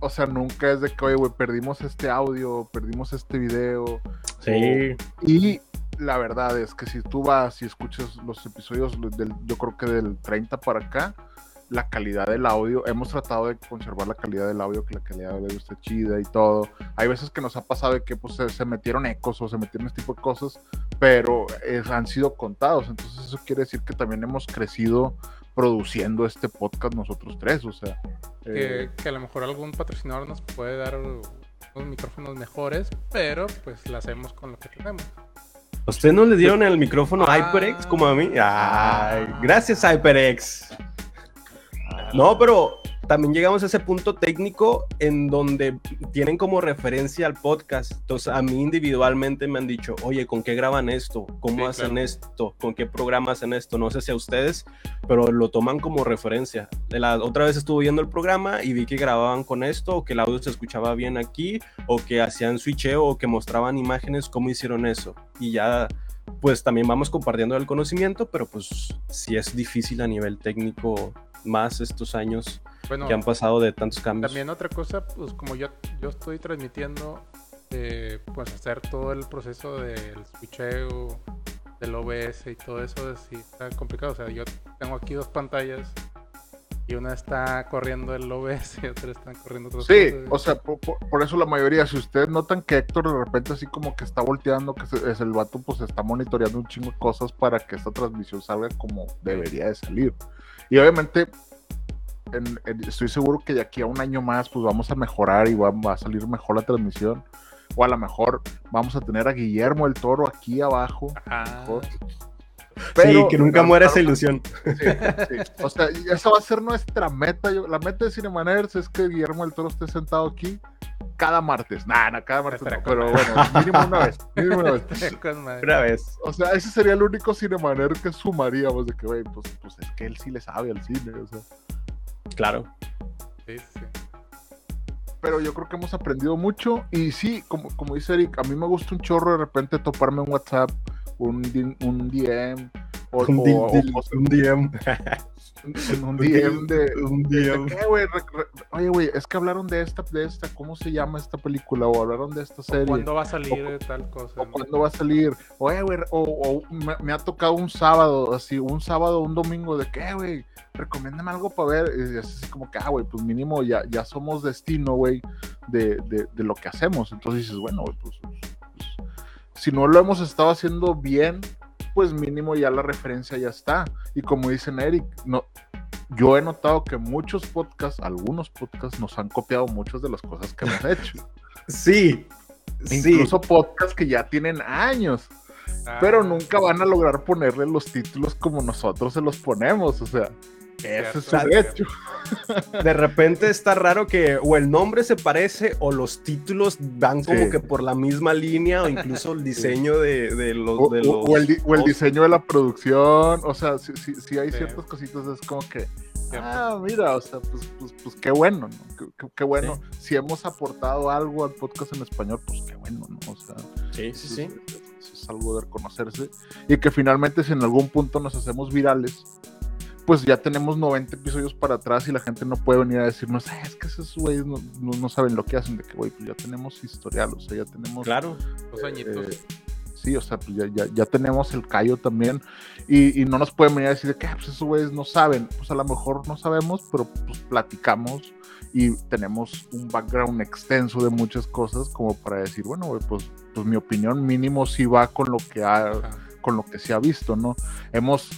S2: O sea, nunca es de que, oye, güey, perdimos este audio, perdimos este video.
S1: Sí.
S2: y la verdad es que si tú vas y escuchas los episodios del, yo creo que del 30 para acá, la calidad del audio, hemos tratado de conservar la calidad del audio, que la calidad del audio esté chida y todo. Hay veces que nos ha pasado de que pues, se, metieron ecos o se metieron este tipo de cosas, pero han sido contados. Entonces eso quiere decir que también hemos crecido produciendo este podcast nosotros tres, o sea.
S3: Que, eh, que a lo mejor algún patrocinador nos puede dar unos micrófonos mejores, pero pues lo hacemos con lo que tenemos.
S1: ¿Usted no le dieron el micrófono a HyperX como a mí? Ay, gracias HyperX. No, pero también llegamos a ese punto técnico en donde tienen como referencia al podcast. Entonces, a mí individualmente me han dicho, oye, ¿con qué graban esto? ¿Cómo hacen esto? ¿Con qué programa hacen esto? No sé si a ustedes, pero lo toman como referencia. La otra vez estuve viendo el programa y vi que grababan con esto, o que el audio se escuchaba bien aquí, o que hacían switcheo, o que mostraban imágenes, cómo hicieron eso. Y ya pues también vamos compartiendo el conocimiento, pero pues si es difícil a nivel técnico más estos años que han pasado de tantos cambios.
S3: También otra cosa, pues como yo, yo estoy transmitiendo, eh, pues hacer todo el proceso del switcheo, del OBS y todo eso, es, sí, está complicado. O sea, yo tengo aquí dos pantallas y una está corriendo el OBS y otra está corriendo otras
S2: Sí, o sea, por, eso la mayoría, si ustedes notan que Héctor de repente así como que está volteando, que es el vato, pues está monitoreando un chingo de cosas para que esta transmisión salga como debería de salir. Y obviamente estoy seguro que de aquí a un año más, pues vamos a mejorar y va, a salir mejor la transmisión. O a lo mejor vamos a tener a Guillermo el Toro aquí abajo.
S1: sí, que nunca muera esa ilusión.
S2: O sea, esa va a ser nuestra meta. la meta de Cinemaners es que Guillermo el Toro esté sentado aquí cada martes. Nada, cada martes pero bueno, mínimo una vez. Mínimo una vez.
S1: una vez.
S2: O sea, ese sería el único Cinemaner que sumaríamos de que, güey, pues, pues es que él sí le sabe al cine, o sea.
S1: Claro.
S3: Sí, sí.
S2: Pero yo creo que hemos aprendido mucho. Y sí, como, como dice Eric, a mí me gusta un chorro de repente toparme en WhatsApp, un, un DM.
S1: O, un, un DM.
S2: un DM de. Un DM. oye, güey, es que hablaron de esta, de esta, ¿cómo se llama esta película? O hablaron de esta serie.
S3: ¿Cuándo va a salir tal cosa?
S2: O cuándo va a salir. Oye, güey, o, me, ha tocado un sábado, así, un sábado, un domingo, de qué, güey, recomiéndame algo para ver. Y es así como que, ah, güey, pues mínimo ya, ya somos destino, güey, de, de, de, lo que hacemos. Entonces dices, bueno, güey, pues, pues, pues si no lo hemos estado haciendo bien, pues mínimo ya la referencia ya está. Y como dicen Eric, no, yo he notado que muchos podcasts, algunos podcasts, nos han copiado muchas de las cosas que hemos hecho.
S1: Sí.
S2: Incluso podcasts que ya tienen años. pero
S3: Ah,
S2: nunca van a lograr ponerle los títulos como nosotros se los ponemos, o sea, ese es su
S3: Cierto,
S2: derecho.
S1: De repente está raro que o el nombre se parece o los títulos van como
S2: Sí.
S1: que por la misma línea o incluso el diseño de, de los...
S2: O,
S1: de
S2: o-
S1: los
S2: o el, di- o el
S1: posts.
S2: diseño de la producción, o sea, si, si- si hay
S3: Sí.
S2: ciertas cositas, es como que, ah, mira, o sea, pues, pues, pues qué bueno, ¿no? Qué, qué- qué bueno. Si hemos aportado algo al podcast en español, pues qué bueno, ¿no? O sea,
S1: Sí, sí, sí.
S2: eso es- eso es algo de reconocerse. Y que finalmente, si en algún punto nos hacemos virales, pues ya tenemos 90 episodios para atrás y la gente no puede venir a decirnos, "Ah, es que esos güeyes no, no- no saben lo que hacen, de que, güey, pues ya tenemos historial, o sea, ya tenemos...
S1: Claro.
S3: Dos añitos.
S2: Eh, sí, o sea, pues ya, ya, ya tenemos el callo también. Y, y no nos pueden venir a decir de que "Ah, pues esos güeyes no saben. Pues a lo mejor no sabemos, pero pues platicamos y tenemos un background extenso de muchas cosas como para decir, bueno, güey, pues, pues mi opinión mínimo sí va con lo que ha,
S3: Ajá.
S2: con lo que se ha visto, ¿no? Hemos,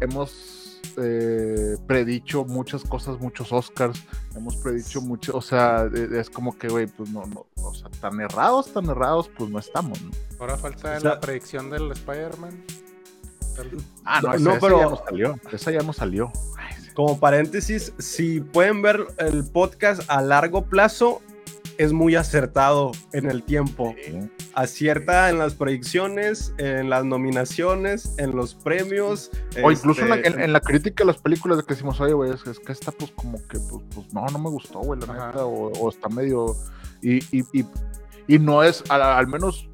S2: hemos eh, predicho muchas cosas, muchos Oscars, hemos predicho mucho, o sea, e- es como que, güey, pues no, no, o sea, tan errados, tan errados, pues no estamos, ¿no?
S3: Ahora falta
S1: O sea-
S3: la predicción del Spider-Man.
S2: Ah, no,
S1: No,
S2: esa,
S1: no,
S2: esa
S1: pero-
S2: ya no salió, esa ya no salió. Ay, sí.
S1: Como paréntesis, si pueden ver el podcast a largo plazo, es muy acertado en el tiempo. Acierta en las predicciones, en las nominaciones, en los premios.
S2: O incluso en la,
S1: este,
S2: en- en la crítica de las películas de que decimos, oye, güey, es, es que esta, pues, como que, pues, pues, no, no me gustó, güey, la
S3: Ajá.
S2: neta, o, o está medio. Y, y, y, y no es, al, al menos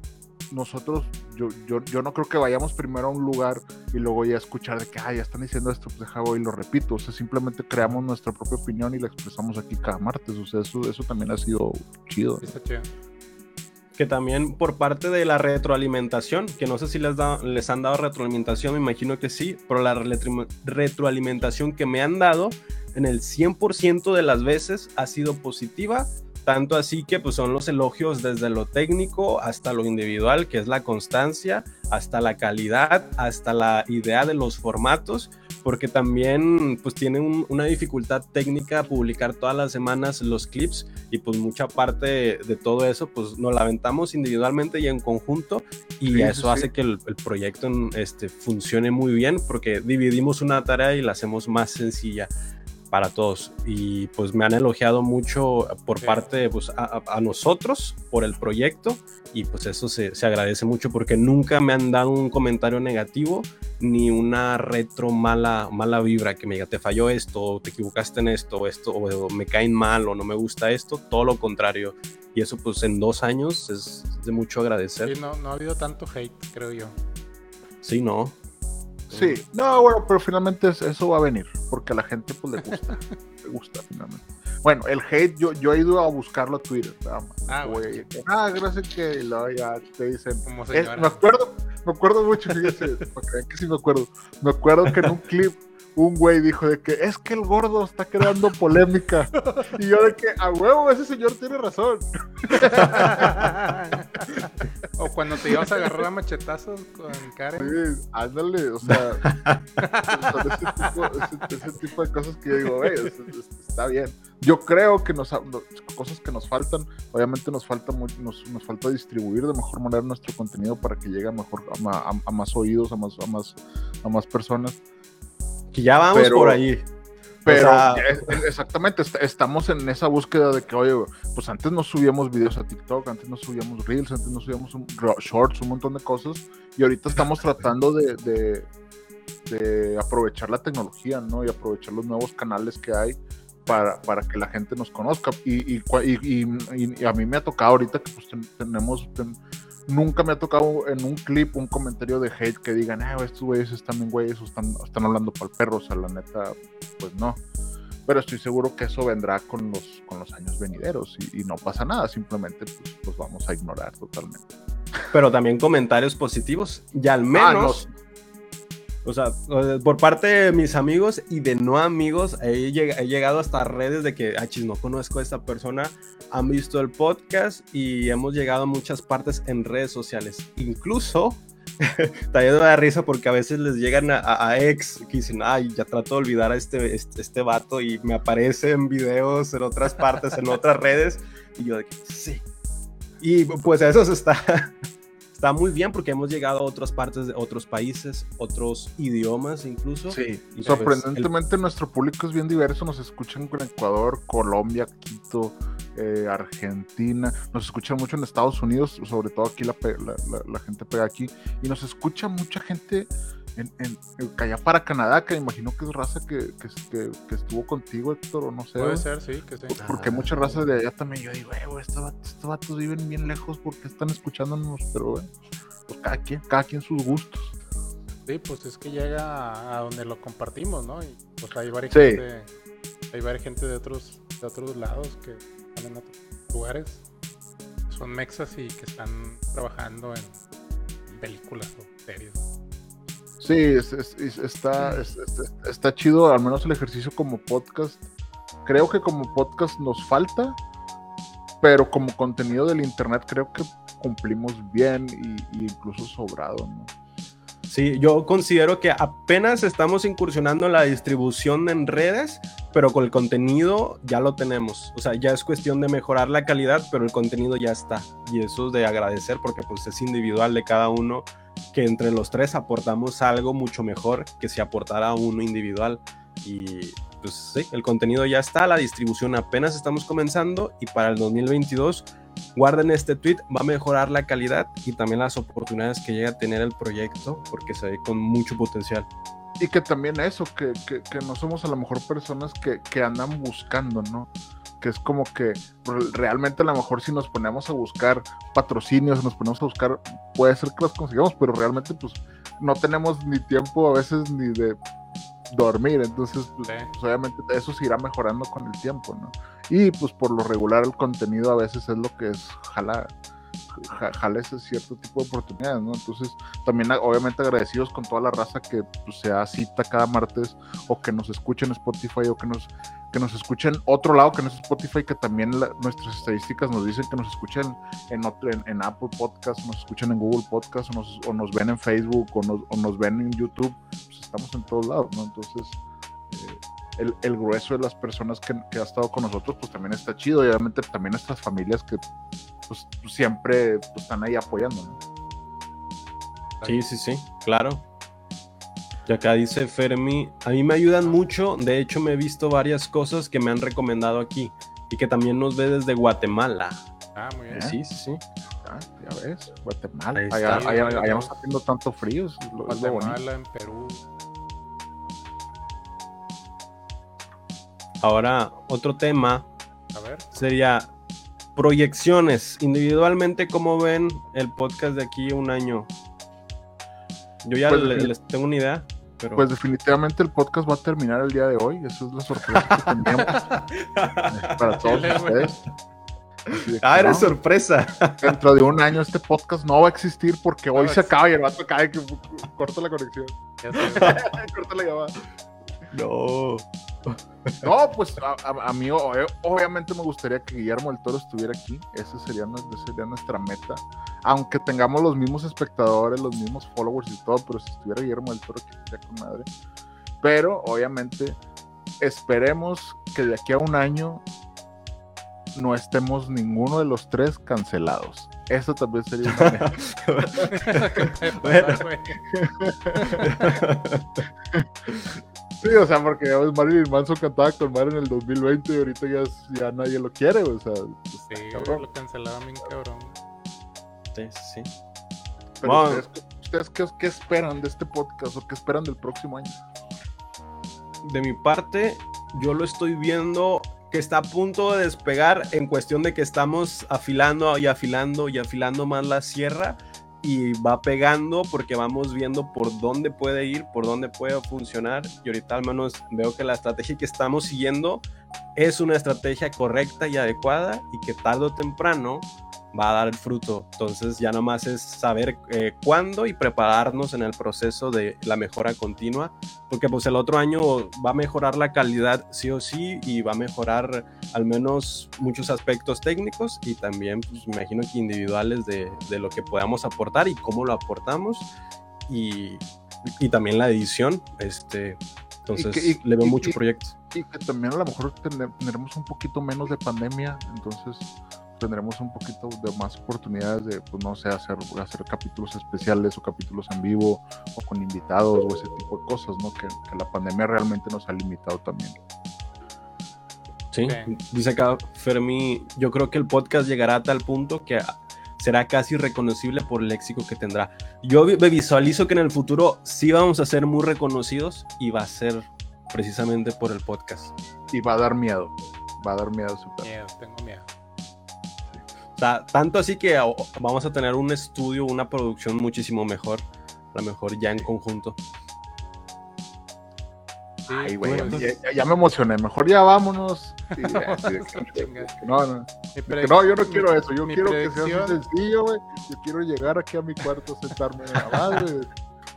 S2: nosotros, yo, yo, yo no creo que vayamos primero a un lugar y luego ya escuchar de que, ah, ya están diciendo esto, pues deja, voy y lo repito. O sea, simplemente creamos nuestra propia opinión y la expresamos aquí cada martes. O sea, eso, eso también ha sido chido.
S3: Sí, está chido.
S1: Que también por parte de la retroalimentación, que no sé si les, da- les han dado retroalimentación, me imagino que sí, pero la retro- retroalimentación que me han dado en el 100% de las veces ha sido positiva, tanto así que pues son los elogios desde lo técnico hasta lo individual, que es la constancia, hasta la calidad, hasta la idea de los formatos, porque también pues tiene un- una dificultad técnica publicar todas las semanas los clips y pues mucha parte de todo eso pues nos la aventamos individualmente y en conjunto y
S2: Sí,
S1: eso
S2: sí.
S1: hace que el, el proyecto este, funcione muy bien porque dividimos una tarea y la hacemos más sencilla para todos y pues me han elogiado mucho por
S3: Sí.
S1: parte pues, a, a- nosotros por el proyecto y pues eso se, se agradece mucho porque nunca me han dado un comentario negativo ni una retro mala, mala vibra que me diga te falló esto, o te equivocaste en esto, o esto, o, o me caen mal, o no me gusta esto, todo lo contrario. Y eso pues en dos años es de mucho agradecer.
S3: Sí, no, no ha habido tanto hate, creo yo.
S1: Sí, no.
S2: Sí, no, bueno, pero finalmente es- eso va a venir, porque a la gente pues le gusta, le gusta finalmente. Bueno, el hate, yo, yo he ido a buscarlo a Twitter, nada más.
S3: Ah,
S2: Güey, ah, gracias que luego ya te dicen.
S3: Como
S2: me acuerdo, me acuerdo mucho, fíjense, para que sí me acuerdo. Me acuerdo que en un clip un güey dijo de que es que el gordo está creando polémica. Y yo de que, a huevo, ese señor tiene razón.
S3: o cuando te ibas a agarrar a machetazos con Karen.
S2: Sí, ándale, o sea, son ese tipo, ese- ese tipo de cosas que yo digo, güey, es- es- está bien. Yo creo que nos, cosas que nos faltan, obviamente nos falta mu- nos, nos falta distribuir de mejor manera nuestro contenido para que llegue a mejor a- a más oídos, a más, a más, a más personas.
S1: Que ya vamos
S2: Pero-
S1: por ahí.
S2: Pero
S1: sea-
S2: es- es- exactamente, est- estamos en esa búsqueda de que, oye, pues antes no subíamos videos a TikTok, antes no subíamos Reels, antes no subíamos un- Shorts, un montón de cosas, y ahorita estamos tratando de, de- de aprovechar la tecnología, ¿no? Y aprovechar los nuevos canales que hay para, para que la gente nos conozca. Y, y, cua- y- y- y a mí me ha tocado ahorita que pues ten- tenemos... ten- Nunca me ha tocado en un clip un comentario de hate que digan, ah, estos güeyes están bien güeyes o están, están hablando para el perro. O sea, la neta, pues no. Pero estoy seguro que eso vendrá con los, con los años venideros y, y no pasa nada, simplemente pues, los vamos a ignorar totalmente.
S1: Pero también comentarios positivos. Y al
S2: Ah,
S1: menos, o sea, por parte de mis amigos y de no amigos, he, lleg- he llegado hasta redes de que, achis, no conozco a esta persona, han visto el podcast y hemos llegado a muchas partes en redes sociales. Incluso, también me da risa porque a veces les llegan a, a- a ex que dicen, ay, ya trato de olvidar a este, este, este vato y me aparece en videos en otras partes, en otras redes, y yo de que, sí. Y pues eso se está... está muy bien porque hemos llegado a otras partes de otros países, otros idiomas incluso.
S2: Sí, y sorprendentemente pues, nuestro público es bien diverso, nos escuchan con Ecuador, Colombia, Quito, eh, Argentina, nos escucha mucho en Estados Unidos, sobre todo aquí la, la, gente pega aquí, y nos escucha mucha gente en, en, allá para Canadá, que imagino que es raza que, que, que, estuvo contigo, Héctor, o no sé.
S3: Puede ser, sí, que sí.
S2: Porque mucha muchas razas de allá también yo digo, eh, estos, vatos, viven bien lejos porque están escuchándonos, pero bueno, pues cada quien, cada quien sus gustos.
S3: Sí, pues es que llega a, donde lo compartimos, ¿no? Y pues hay varias gente, hay varias gente de otros, de otros lados que están en otros lugares, son mexas y que están trabajando en películas o series.
S2: Sí, está, está chido, al menos el ejercicio como podcast. Creo que como podcast nos falta, pero como contenido del internet creo que cumplimos bien y, incluso sobrado, ¿no?
S1: Sí, yo considero que apenas estamos incursionando en la distribución en redes, pero con el contenido ya lo tenemos. O sea, ya es cuestión de mejorar la calidad, pero el contenido ya está. Y eso es de agradecer porque pues es individual de cada uno que entre los tres aportamos algo mucho mejor que si aportara uno individual. Y pues sí, el contenido ya está, la distribución apenas estamos comenzando y para el 2022 guarden este tweet, va a mejorar la calidad y también las oportunidades que llega a tener el proyecto porque se ve con mucho potencial.
S2: Y que también eso, que, que, que no somos a lo mejor personas que, que andan buscando, ¿no? que es como que realmente a lo mejor si nos ponemos a buscar patrocinios, nos ponemos a buscar, puede ser que los consigamos, pero realmente pues no tenemos ni tiempo a veces ni de dormir, entonces pues, pues, obviamente eso se irá mejorando con el tiempo, ¿no? Y pues por lo regular el contenido a veces es lo que es jala jale ese cierto tipo de oportunidades, ¿no? Entonces, también obviamente agradecidos con toda la raza que pues, se cita cada martes o que nos escuchen en Spotify o que nos, que nos escuchen otro lado que no es Spotify, que también nuestras estadísticas nos dicen que nos escuchen en, otro, en, Apple Podcast, nos escuchen en Google Podcast o nos, o nos ven en Facebook o nos, o nos, ven en YouTube, estamos en todos lados, ¿no? Entonces... Eh, el, el, grueso de las personas que, que, ha estado con nosotros, pues también está chido. Y obviamente también nuestras familias que pues, siempre pues, están ahí apoyando.
S1: Sí, sí, sí, claro. Y acá dice Fermi, a mí me ayudan mucho, de hecho me he visto varias cosas que me han recomendado aquí y que también nos ve desde Guatemala.
S3: Ah, muy bien.
S1: Sí, sí, sí.
S2: Ah, ya ves, Guatemala. Allá, allá, no está haciendo tanto frío.
S3: Guatemala, en Perú.
S1: Ahora, otro tema A ver. sería proyecciones. Individualmente, ¿cómo ven el podcast de aquí un año? Yo ya pues, les, tengo una idea. Pero...
S2: Pues definitivamente el podcast va a terminar el día de hoy. Eso es la sorpresa que teníamos para todos ustedes.
S1: ah, era sorpresa.
S2: Dentro de un año este podcast no va a existir porque hoy se acaba y el vato cae que corta la conexión. corta la llamada.
S1: No.
S2: No, pues a, mí obviamente me gustaría que Guillermo del Toro estuviera aquí. Esa sería, sería nuestra meta. Aunque tengamos los mismos espectadores, los mismos followers y todo, pero si estuviera Guillermo del Toro aquí sería con madre. Pero obviamente esperemos que de aquí a un año no estemos ninguno de los tres cancelados. Eso también sería una Sí, o sea, porque Marilyn Manson cantaba con Mario en el 2020 y ahorita ya, ya nadie lo quiere, o sea.
S3: Sí, cabrón. lo cancelaron bien cabrón.
S1: Sí, sí.
S2: Pero ustedes, qué, esperan de este podcast o qué esperan del próximo año?
S1: De mi parte, yo lo estoy viendo que está a punto de despegar en cuestión de que estamos afilando y afilando y afilando más la sierra y va pegando porque vamos viendo por dónde puede ir, por dónde puede funcionar. Y ahorita al menos veo que la estrategia que estamos siguiendo es una estrategia correcta y adecuada y que tarde o temprano va a dar el fruto. Entonces ya nomás es saber eh, cuándo y prepararnos en el proceso de la mejora continua, porque pues el otro año va a mejorar la calidad sí o sí y va a mejorar al menos muchos aspectos técnicos y también pues imagino que individuales de, de, lo que podamos aportar y cómo lo aportamos y, y también la edición. Este, entonces le veo mucho proyecto.
S2: Y que también a lo mejor tendremos un poquito menos de pandemia, entonces tendremos un poquito de más oportunidades de, pues no sé, hacer, hacer capítulos especiales o capítulos en vivo o con invitados o ese tipo de cosas, ¿no? Que, que la pandemia realmente nos ha limitado también.
S1: Sí, dice acá Fermi, yo creo que el podcast llegará a tal punto que será casi reconocible por el léxico que tendrá. Yo visualizo que en el futuro sí vamos a ser muy reconocidos y va a ser precisamente por el podcast.
S2: Y va a dar miedo, va a dar miedo.
S3: Super. Miedo, tengo miedo.
S1: Tanto así que vamos a tener un estudio, una producción muchísimo mejor, a lo mejor ya en conjunto.
S2: Ay, güey, ya, me emocioné. Mejor ya vámonos. no, no. no, yo no quiero eso. Yo quiero que sea así sencillo, güey. Yo quiero llegar aquí a mi cuarto, sentarme en la madre.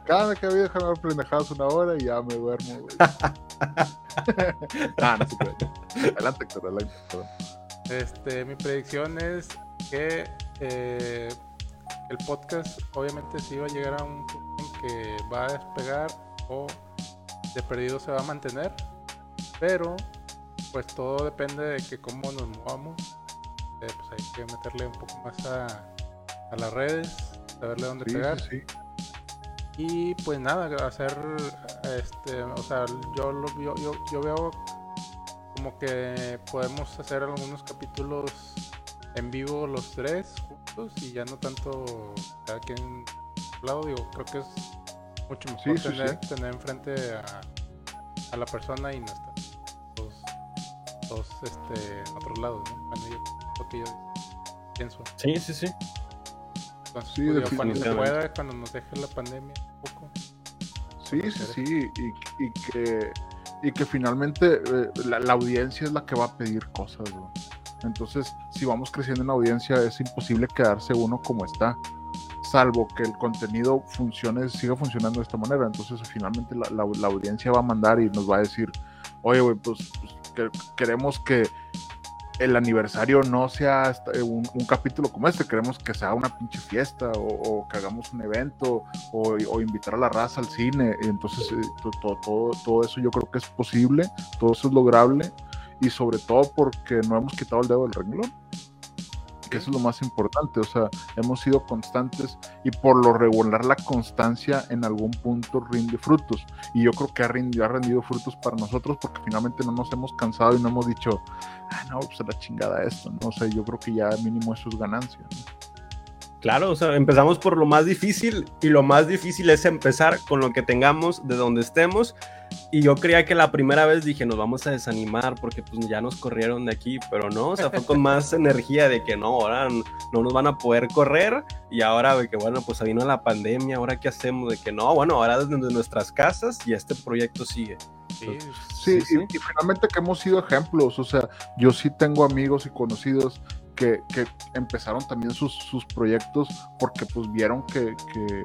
S2: Cada que había dejado pendejadas una hora y ya me duermo, güey. no, no se puede. Adelante, adelante.
S3: Este, mi predicción es que eh, el podcast obviamente sí va a llegar a un punto en que va a despegar o de perdido se va a mantener, pero pues todo depende de que cómo nos movamos. Eh, pues hay que meterle un poco más a, a las redes, saberle dónde pegar. Y pues nada, hacer, este, o sea, yo, lo, yo, yo, yo veo como que podemos hacer algunos capítulos en vivo los tres juntos y ya no tanto cada quien lado, digo, creo que es mucho mejor tener, tener enfrente a, a, la persona y no estar dos, dos este, en otros lados, ¿no? Bueno, yo, lo que yo pienso.
S1: Sí, sí, sí.
S3: Entonces, sí, pues, cuando se pueda, cuando nos deje la pandemia un poco.
S2: Sí, sí, sí, y, y, que, y que finalmente eh, la, la, audiencia es la que va a pedir cosas, ¿no? Entonces, si vamos creciendo en audiencia, es imposible quedarse uno como está salvo que el contenido funcione, siga funcionando de esta manera. Entonces, finalmente la, audiencia va a mandar y nos va a decir, oye, pues, pues queremos que el aniversario no sea un, capítulo como este, queremos que sea una pinche fiesta o, que hagamos un evento o, invitar a la raza al cine. Entonces, eh, todo, todo, eso yo creo que es posible, todo eso es lograble y sobre todo porque no hemos quitado el dedo del renglón eso es lo más importante, o sea, hemos sido constantes y por lo regular la constancia en algún punto rinde frutos. Y yo creo que ha rendido, ha rendido frutos para nosotros porque finalmente no nos hemos cansado y no hemos dicho, ah, no, pues la chingada esto, ¿no? sé, yo creo que ya mínimo eso es ganancia.
S1: Claro, o sea, empezamos por lo más difícil y lo más difícil es empezar con lo que tengamos de donde estemos. Y yo creía que la primera vez dije, nos vamos a desanimar porque pues ya nos corrieron de aquí, pero no, o sea, fue con más energía de que no, ahora no nos van a poder correr y ahora de que bueno, pues vino la pandemia, ahora qué hacemos, de que no, bueno, ahora desde nuestras casas y este proyecto sigue.
S2: Sí, sí, sí, Y, y, finalmente que hemos sido ejemplos, o sea, yo sí tengo amigos y conocidos que, empezaron también sus, proyectos porque pues vieron que, que,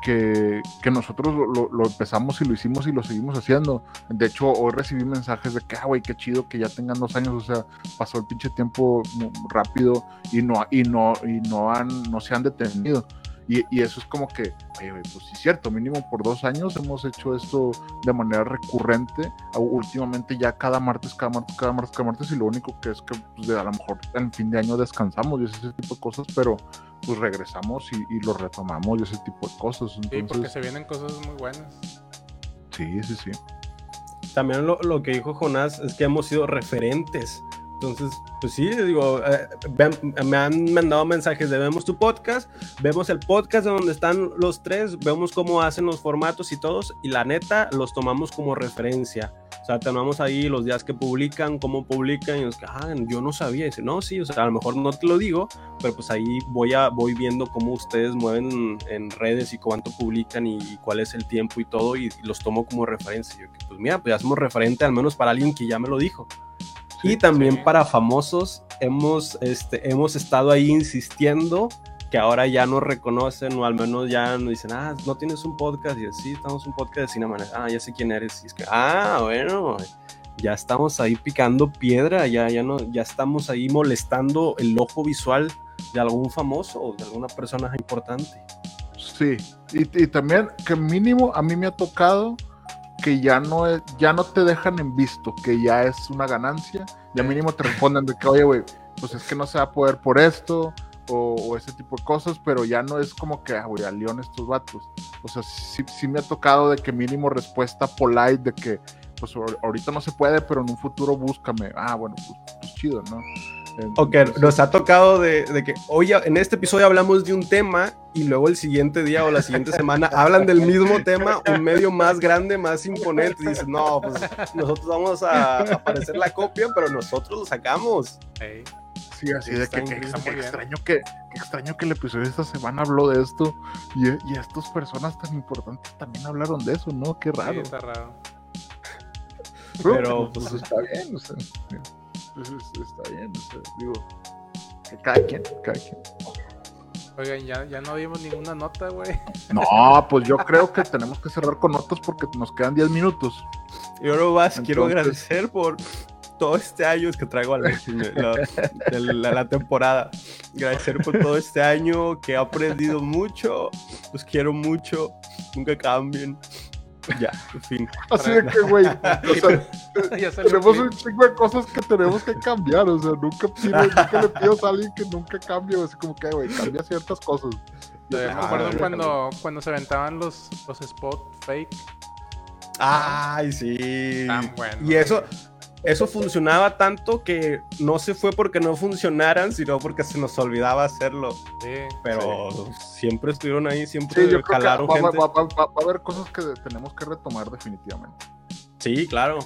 S2: que, nosotros lo, empezamos y lo hicimos y lo seguimos haciendo. De hecho, hoy recibí mensajes de que, ah, güey, qué chido que ya tengan dos años, o sea, pasó el pinche tiempo rápido y no, y no, y no, han, no se han detenido. Y, eso es como que, pues sí es cierto, mínimo por dos años hemos hecho esto de manera recurrente. Últimamente ya cada martes, cada martes, cada martes, cada martes, y lo único que es que pues, a lo mejor en fin de año descansamos y ese tipo de cosas, pero pues regresamos y, lo retomamos y ese tipo de cosas.
S3: sí, porque se vienen cosas muy buenas.
S2: Sí, sí, sí.
S1: También lo, lo que dijo Jonás es que hemos sido referentes entonces, pues sí, digo, eh, me han mandado mensajes de vemos tu podcast, vemos el podcast de donde están los tres, vemos cómo hacen los formatos y todos, y la neta los tomamos como referencia. O sea, tenemos ahí los días que publican, cómo publican, y nos ah, yo no sabía. Y dice, no, sí, o sea, a lo mejor no te lo digo, pero pues ahí voy, a, voy viendo cómo ustedes mueven en redes y cuánto publican y, cuál es el tiempo y todo, y, los tomo como referencia. yo, pues mira, pues ya somos referente al menos para alguien que ya me lo dijo y también para famosos hemos, este, hemos estado ahí insistiendo que ahora ya nos reconocen o al menos ya nos dicen, ah, no tienes un podcast y así, estamos un podcast de Cinema, ah, ya sé quién eres y es que, ah, bueno, ya estamos ahí picando piedra, ya, ya, no, ya estamos ahí molestando el ojo visual de algún famoso o de alguna persona importante.
S2: Sí, y, y también que mínimo a mí me ha tocado que ya no es, ya no te dejan en visto, que ya es una ganancia, ya mínimo te responden de que, oye, güey, pues es que no se va a poder por esto, o, o ese tipo de cosas, pero ya no es como que, ah, güey, a León estos vatos. O sea, sí, sí me ha tocado de que mínimo respuesta polite, de que, pues ahor- ahorita no se puede, pero en un futuro búscame. Ah, bueno, pues, pues chido, ¿no?
S1: Ok, nos ha tocado de, de que, oye, en este episodio hablamos de un tema y luego el siguiente día o la siguiente semana hablan del mismo tema, un medio más grande, más imponente. Y dices, no, pues nosotros vamos a aparecer la copia, pero nosotros lo sacamos.
S2: Sí, así de que, extraño que, que extraño que el episodio de esta semana habló de esto y, y estas personas tan importantes también hablaron de eso, ¿no? Qué
S3: sí,
S2: raro.
S3: está raro.
S1: Pero,
S2: pues,
S1: pues,
S2: está bien, o sea, pues, es- está bien, o sea, digo, que cada quien, cada quien.
S3: Oigan, ya, ya no vimos ninguna nota, güey.
S2: No, pues yo creo que tenemos que cerrar con notas porque nos quedan 10 minutos.
S1: Yo nomás quiero
S2: Entonces-
S1: agradecer por todo este año que traigo a la, la- de la- la temporada. Agradecer por todo este año que he aprendido mucho. Los quiero mucho. Nunca cambien. Ya, en fin.
S2: Así de que, güey, o sea, tenemos un chingo de cosas que tenemos que cambiar, o sea, nunca, pido, nunca le pido a alguien que nunca cambie, así como que, güey, cambia ciertas cosas.
S3: Todavía me
S1: Ah,
S3: acuerdo cuando, cuando se aventaban los, los spots fake.
S1: Ay, sí.
S3: Tan buenos.
S1: Y eso, eso funcionaba tanto que no se fue porque no funcionaran, sino porque se nos olvidaba hacerlo.
S3: Sí.
S1: Pero siempre estuvieron ahí, siempre
S2: Sí, yo creo que va,
S1: jalaron
S2: va-
S1: gente.
S2: va- va- va- va a haber cosas que tenemos que retomar definitivamente.
S1: Sí, claro.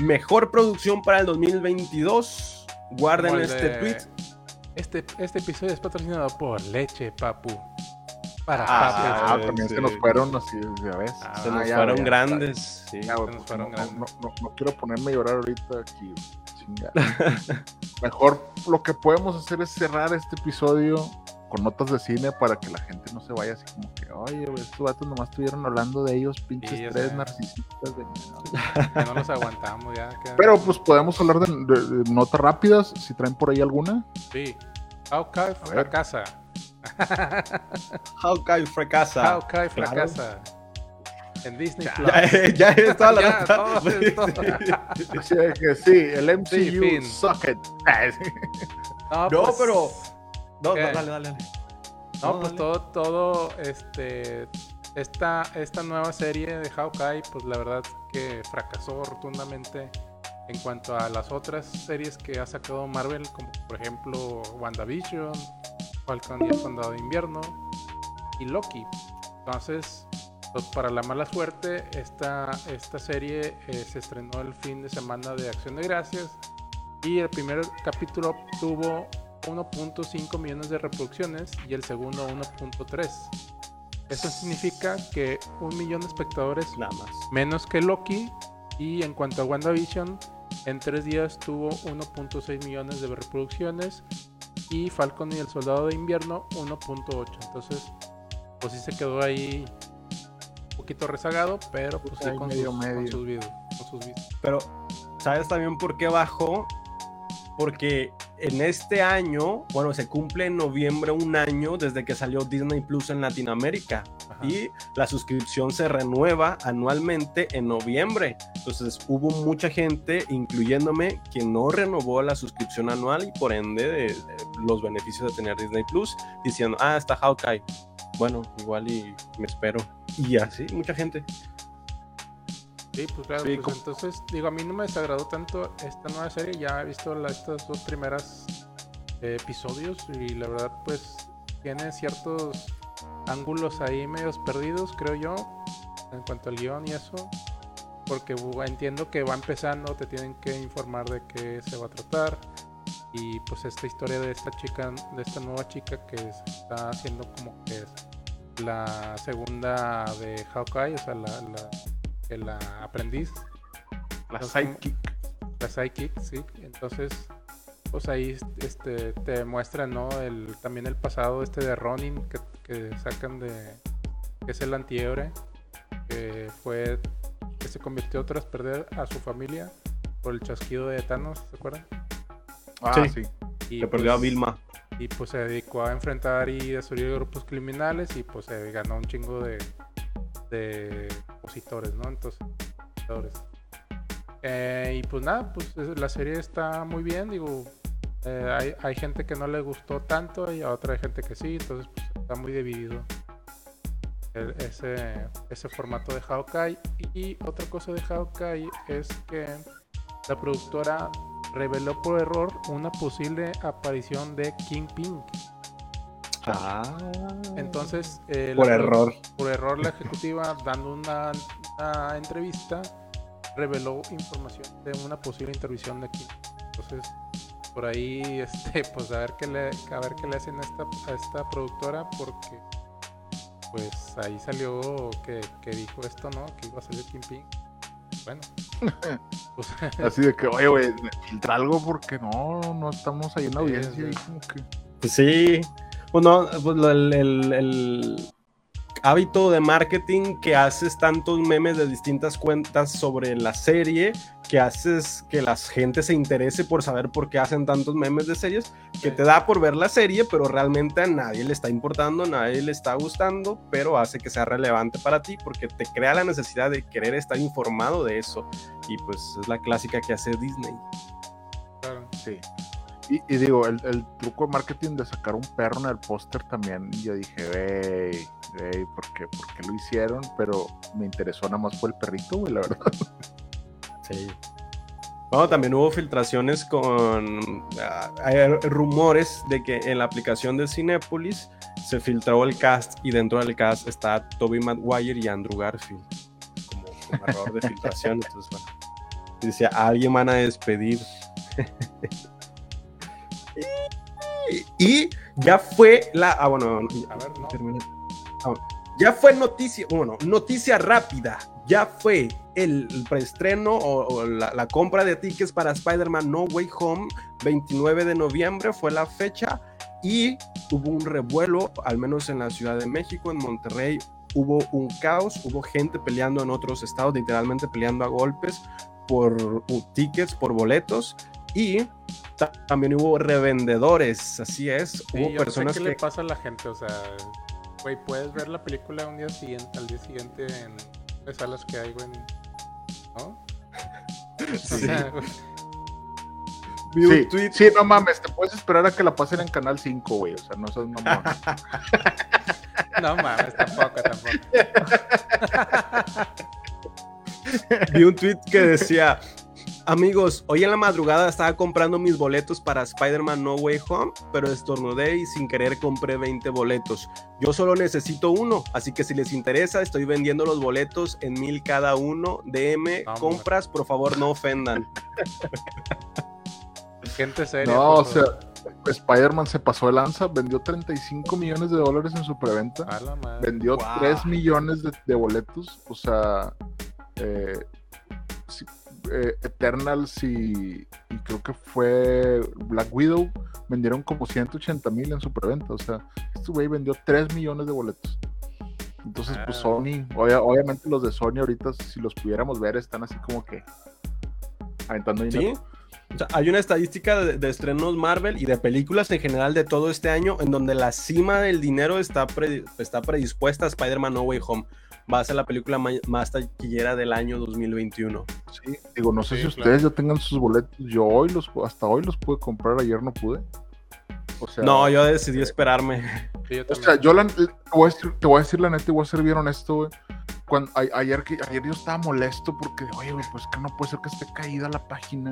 S1: Mejor producción para el 2022. Guarden este
S3: de-
S1: tweet.
S3: Este, este episodio es patrocinado por Leche Papu. Para
S1: Ah,
S2: Ah,
S3: papus.
S2: también
S1: sí.
S2: se nos fueron así, ya ves.
S3: Ah,
S1: Se
S2: Ah,
S1: nos
S2: ya,
S1: fueron
S2: ya,
S1: grandes.
S2: Ya,
S3: Se nos fueron
S2: no,
S3: grandes.
S2: no, no- no quiero ponerme a llorar ahorita aquí. Mejor lo que podemos hacer es cerrar este episodio con notas de cine para que la gente no se vaya así como que, oye, estos vatos nomás estuvieron hablando de ellos, pinches
S3: Sí,
S2: tres
S3: sé.
S2: narcisistas. de- no.
S3: Ya no los aguantamos ya. que-
S2: Pero pues podemos hablar de, de- de notas rápidas, si traen por ahí alguna.
S3: Sí. Hawkeye fracasa.
S1: Hawkeye fracasa.
S3: Hawkeye
S1: claro.
S3: fracasa. En Disney Plus.
S1: Ya, ya estaba la
S3: Ya, todo
S2: de que sí, el MCU
S3: Sí, fin.
S2: suck it. Ah, sí.
S3: No,
S1: No,
S3: pues,
S1: pero. No, no, dale, dale, dale.
S3: No,
S1: No,
S3: pues
S1: dale.
S3: todo, todo, este, esta, esta nueva serie de Hawkeye, pues la verdad que fracasó rotundamente en cuanto a las otras series que ha sacado Marvel, como por ejemplo WandaVision, Falcon y el Condado de Invierno y Loki. Entonces, pues para la mala suerte, esta, esta serie eh, se estrenó el fin de semana de Acción de Gracias y el primer capítulo tuvo 1.5 millones de reproducciones y el segundo 1.3. Eso significa que un millón de espectadores
S1: Nada más.
S3: menos que Loki. Y en cuanto a WandaVision, en tres días tuvo 1.6 millones de reproducciones. Y Falcon y el Soldado de Invierno 1.8. Entonces, pues sí se quedó ahí un poquito rezagado, pero pues sí con,
S2: medio,
S3: sus, con
S2: medio.
S3: sus videos. Con sus videos.
S1: Pero, ¿sabes también por qué bajó? Porque en este año, bueno, se cumple en noviembre un año desde que salió Disney Plus en Latinoamérica.
S3: Ajá.
S1: Y la suscripción se renueva anualmente en noviembre. Entonces hubo mucha gente, incluyéndome, que no renovó la suscripción anual y por ende de- de los beneficios de tener Disney Plus, diciendo, ah, está Hawkeye. Bueno, igual y me espero. Y así, mucha gente.
S3: Sí, pues claro,
S1: Sí,
S3: pues entonces, digo, a mí no me desagradó tanto esta nueva serie, ya he visto la- estas dos primeras eh, episodios y la verdad, pues, tiene ciertos ángulos ahí medios perdidos, creo yo, en cuanto al guion y eso, porque entiendo que va empezando, te tienen que informar de qué se va a tratar y pues esta historia de esta chica, de esta nueva chica que se está haciendo como que es la segunda de Hawkeye, o sea, la, la aprendiz,
S2: La
S3: Entonces,
S2: sidekick.
S3: la psychic, sí. Entonces, pues ahí este, te muestran, ¿no? El, también el pasado este de Ronin que, que sacan de... que es el antihéroe, que fue... que se convirtió tras perder a su familia por el chasquido de Thanos, ¿se acuerdan?
S2: Ah,
S1: Sí.
S2: sí.
S3: Y
S1: Que perdió a
S3: pues,
S1: Vilma.
S3: Y pues se dedicó a enfrentar y destruir grupos criminales y pues se ganó un chingo de, de opositores, ¿no? Entonces. Eh, y pues nada, pues es- la serie está muy bien, digo, eh, hay, hay gente que no le gustó tanto y a otra hay gente que sí, entonces pues, está muy dividido ese, ese formato de Hawkeye. Y otra cosa de Hawkeye es que la productora reveló por error una posible aparición de Kingpin.
S1: Ah.
S3: Entonces, eh,
S1: Por
S3: la
S1: error.
S3: por error la ejecutiva dando una, una entrevista reveló información de una posible intervención de aquí. Entonces, por ahí, este, pues a ver qué le, a ver qué le hacen a esta, a esta productora, porque pues ahí salió que, que dijo esto, ¿no? Que iba a salir Kingpin. Bueno, pues
S2: Así de que, oye, güey, filtra algo porque no, no estamos ahí en
S3: Sí,
S2: audiencia. y
S3: sí.
S2: como que...
S1: Pues sí. Pues no, pues lo- el, el- el hábito de marketing que haces tantos memes de distintas cuentas sobre la serie, que haces que la gente se interese por saber por qué hacen tantos memes de series, que
S3: Sí.
S1: te da por ver la serie, pero realmente a nadie le está importando, a nadie le está gustando, pero hace que sea relevante para ti porque te crea la necesidad de querer estar informado de eso. Y pues es la clásica que hace Disney.
S3: claro.
S2: Sí. Y, digo, el, truco de marketing de sacar un perro en el póster también, yo dije, wey, wey, ¿por qué, ¿por qué lo hicieron? Pero me interesó nada más por el perrito, güey, la verdad.
S1: Sí. Bueno, también hubo filtraciones con ah, hay rumores de que en la aplicación de Cinepolis se filtró el cast y dentro del cast está Toby Maguire y Andrew Garfield como, de filtración. Entonces, decía, "A alguien van a despedir. Y, ya fue la. Ah, bueno,
S3: A ver, no.
S1: Ah, ya fue noticia, bueno, noticia rápida. Ya fue el, el preestreno o, o la, la compra de tickets para Spider-Man No Way Home. 29 de noviembre fue la fecha y hubo un revuelo, al menos en la Ciudad de México, en Monterrey. Hubo un caos, hubo gente peleando en otros estados, literalmente peleando a golpes por uh, tickets, por boletos. Y también hubo revendedores, así es.
S3: Sí,
S1: hubo
S3: yo no sé
S1: personas
S3: qué
S1: que
S3: le pasa a la gente, o sea, güey, puedes ver la película un día siguiente, al día siguiente en las salas que hay, güey, ¿no? O
S1: Sí.
S3: sea,
S1: vi un
S2: Sí,
S1: tweet
S2: sí, no mames, te puedes esperar a que la pasen en Canal 5, güey, o sea, no seas mamón.
S3: no mames, tampoco, tampoco.
S1: vi un tweet que decía, amigos, hoy en la madrugada estaba comprando mis boletos para Spider-Man No Way Home, pero estornudé y sin querer compré 20 boletos. Yo solo necesito uno, así que si les interesa, estoy vendiendo los boletos en mil cada uno. DM, compras, por favor, no ofendan.
S3: Gente seria.
S2: No, o sea. Spider-Man se pasó de lanza, vendió 35 millones de dólares en su preventa.
S3: A la madre.
S2: vendió
S1: Wow.
S2: 3 millones de, de boletos, o sea, eh, sí, eh, Eternals y, y creo que fue Black Widow vendieron como 180 mil en su preventa, o sea, este güey vendió 3 millones de boletos. Entonces, pues
S3: Ah.
S2: Sony, obvia- obviamente los de Sony ahorita, si los pudiéramos ver, están así como que aventando dinero.
S1: ¿Sí? O sea, hay una estadística de, de estrenos Marvel y de películas en general de todo este año en donde la cima del dinero está, pre- está predispuesta a Spider-Man No Way Home. Va a ser la película más taquillera del año 2021.
S2: Sí, digo, no sé
S3: Sí,
S2: si
S3: claro.
S2: ustedes ya tengan sus boletos. Yo hoy los, hasta hoy los pude comprar, ayer no pude. O sea,
S1: No, yo decidí esperarme.
S3: Sí,
S2: O sea, yo la- te, voy a decir, te voy a decir la neta y voy a ser bien honesto, güey. Cuando, a- ayer, que, ayer yo estaba molesto porque, oye, güey, pues que no puede ser que esté caída la página.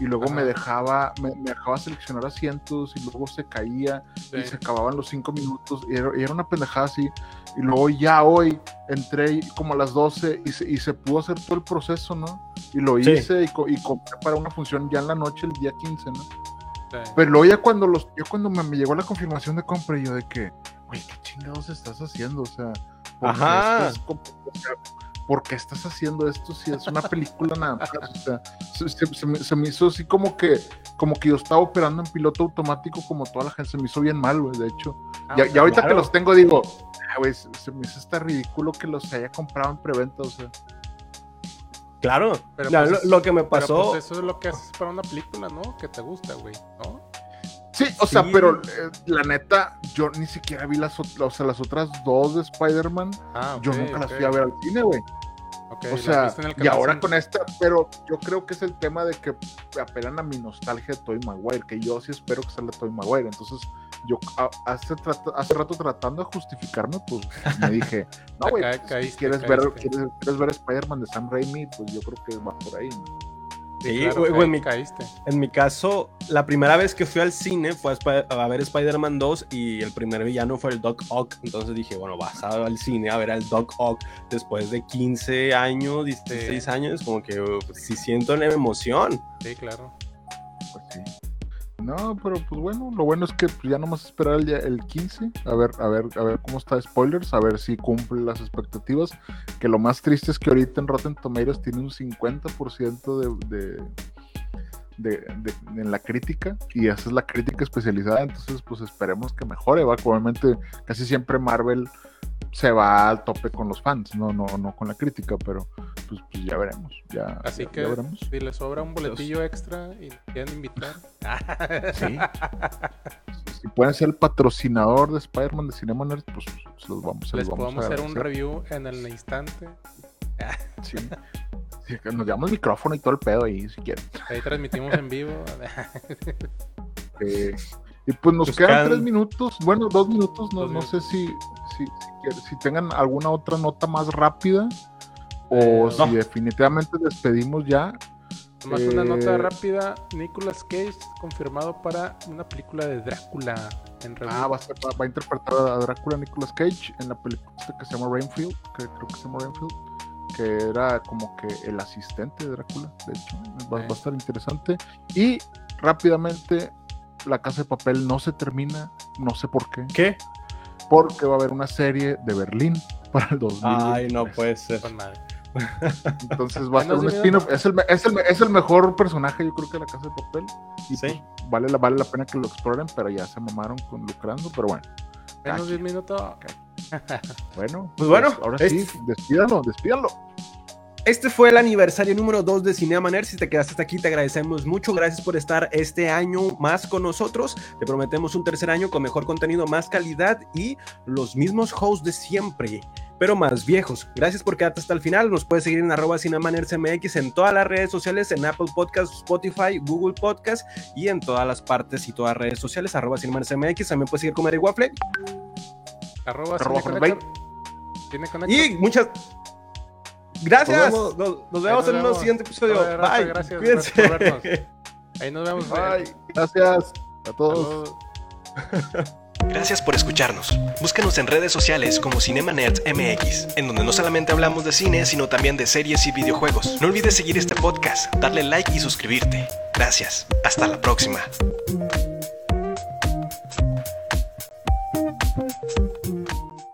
S2: Y luego me
S3: Ajá.
S2: dejaba, me, me dejaba seleccionar asientos y luego se caía y
S3: Sí.
S2: se acababan los cinco minutos. Y era, y era una pendejada así. Y luego ya hoy entré como a las 12 y se, y se pudo hacer todo el proceso, ¿no? Y lo
S1: Sí.
S2: hice y, co- y compré para una función ya en la noche, el día 15, ¿no?
S3: Sí.
S2: Pero luego ya cuando los, yo cuando me, me llegó la confirmación de compra, yo de que, güey, ¿qué chingados estás haciendo? O sea, ¿por qué
S1: Ajá.
S2: estás ¿por qué estás haciendo esto si es una película nada más? O sea, se, se- se me, se me hizo así como que, como que yo estaba operando en piloto automático como toda la gente, se me hizo bien mal, güey, de hecho.
S3: Ah,
S2: ya,
S3: o sea,
S2: ya ahorita
S1: claro.
S2: que los tengo digo, güey, se, se me hizo hasta ridículo que los haya comprado en preventa, o sea.
S1: Claro.
S3: Pero pues
S1: lo, que me
S3: pero,
S1: pasó.
S3: pues, eso es lo que haces para una película, ¿no? Que te gusta, güey, ¿no?
S2: Sí, o sea, pero eh, la neta, yo ni siquiera vi las, o sea, las otras dos de Spider-Man.
S3: Ah,
S2: Yo nunca las fui a ver al cine, güey.
S3: ok.
S2: o sea, y ahora con esta, pero yo creo que es el tema de que apelan a mi nostalgia de Toy Maguire, que yo sí espero que salga Toy Maguire. Entonces, yo hace, hace rato tratando de justificarme, pues me dije, no, güey, pues, si quieres, ver, quieres, quieres ver Spider-Man de Sam Raimi, pues yo creo que va por ahí. ¿no?
S1: Sí, en, mi, caíste. en mi caso, la primera vez que fui al cine fue a, ver Spider-Man 2 y el primer villano fue el Doc Ock. Entonces dije, bueno, vas al cine a ver al Doc Ock después de 15 años, 16 años, como que si siento la emoción.
S3: Sí, claro.
S2: Pues sí. No, pero pues bueno, lo bueno es que pues, ya nomás esperar el, el 15, a ver, a ver, a ver cómo está spoilers, a ver si cumple las expectativas. Que lo más triste es que ahorita en Rotten Tomatoes tiene un 50% de, de, en la crítica y esa es la crítica especializada, entonces pues esperemos que mejore, va, probablemente casi siempre Marvel se va al tope con los fans, no, no, no con la crítica, pero pues, pues ya veremos. Ya,
S3: Así que si les sobra un boletillo extra y quieren invitar.
S2: sí. si pueden ser el patrocinador de Spider-Man de Cinema Nerds, pues, pues los vamos,
S3: les
S2: vamos
S3: podemos hacer un review en el instante.
S2: sí. nos llevamos el micrófono y todo el pedo ahí, si quieren.
S3: Ahí transmitimos en vivo.
S2: eh, y pues nos quedan tres minutos, bueno, dos minutos, no, no sé si, si, si, tengan alguna otra nota más rápida o eh, si definitivamente despedimos ya.
S3: Más una nota eh, rápida, Nicolas Cage confirmado para una película de Drácula
S2: en Ah, va a, interpretar a Drácula Nicolas Cage en la película que se llama Rainfield, que creo que se llama Rainfield, que era como que el asistente de Drácula, de hecho, va a estar interesante. Y rápidamente la Casa de Papel no se termina, no sé por qué.
S1: ¿Qué?
S2: Porque va a haber una serie de Berlín para el 2000.
S1: Ay, no puede ser.
S2: Entonces va a ser un spin-off. Es el, es, el, es el, mejor personaje, yo creo que de la Casa de Papel. Y ¿Sí? Pues, vale, la, vale la pena que lo exploren, pero ya se mamaron con lucrando. Pero bueno.
S3: Menos 10 minutos.
S2: Bueno, pues bueno, ahora sí, despídalo, despídalo.
S1: Este fue el aniversario número 2 de Cinema Nerd. Si te quedaste hasta aquí, te agradecemos mucho. Gracias por estar este año más con nosotros. Te prometemos un tercer año con mejor contenido, más calidad y los mismos hosts de siempre, pero más viejos. Gracias por quedarte hasta el final. Nos puedes seguir en arroba MX en todas las redes sociales, en Apple Podcasts, Spotify, Google Podcasts y en todas las partes y todas las redes sociales, arroba MX. También puedes seguir con Mary Waffle.
S3: Arroba,
S1: Y muchas Gracias. Nos vemos, en un siguiente episodio. Bye. Gracias,
S3: Cuídense. Ahí nos vemos.
S2: Bye. Gracias a todos.
S5: Gracias por escucharnos. Búscanos en redes sociales como Cinema Nerds MX, en donde no solamente hablamos de cine, sino también de series y videojuegos. No olvides seguir este podcast, darle like y suscribirte. Gracias. Hasta la próxima.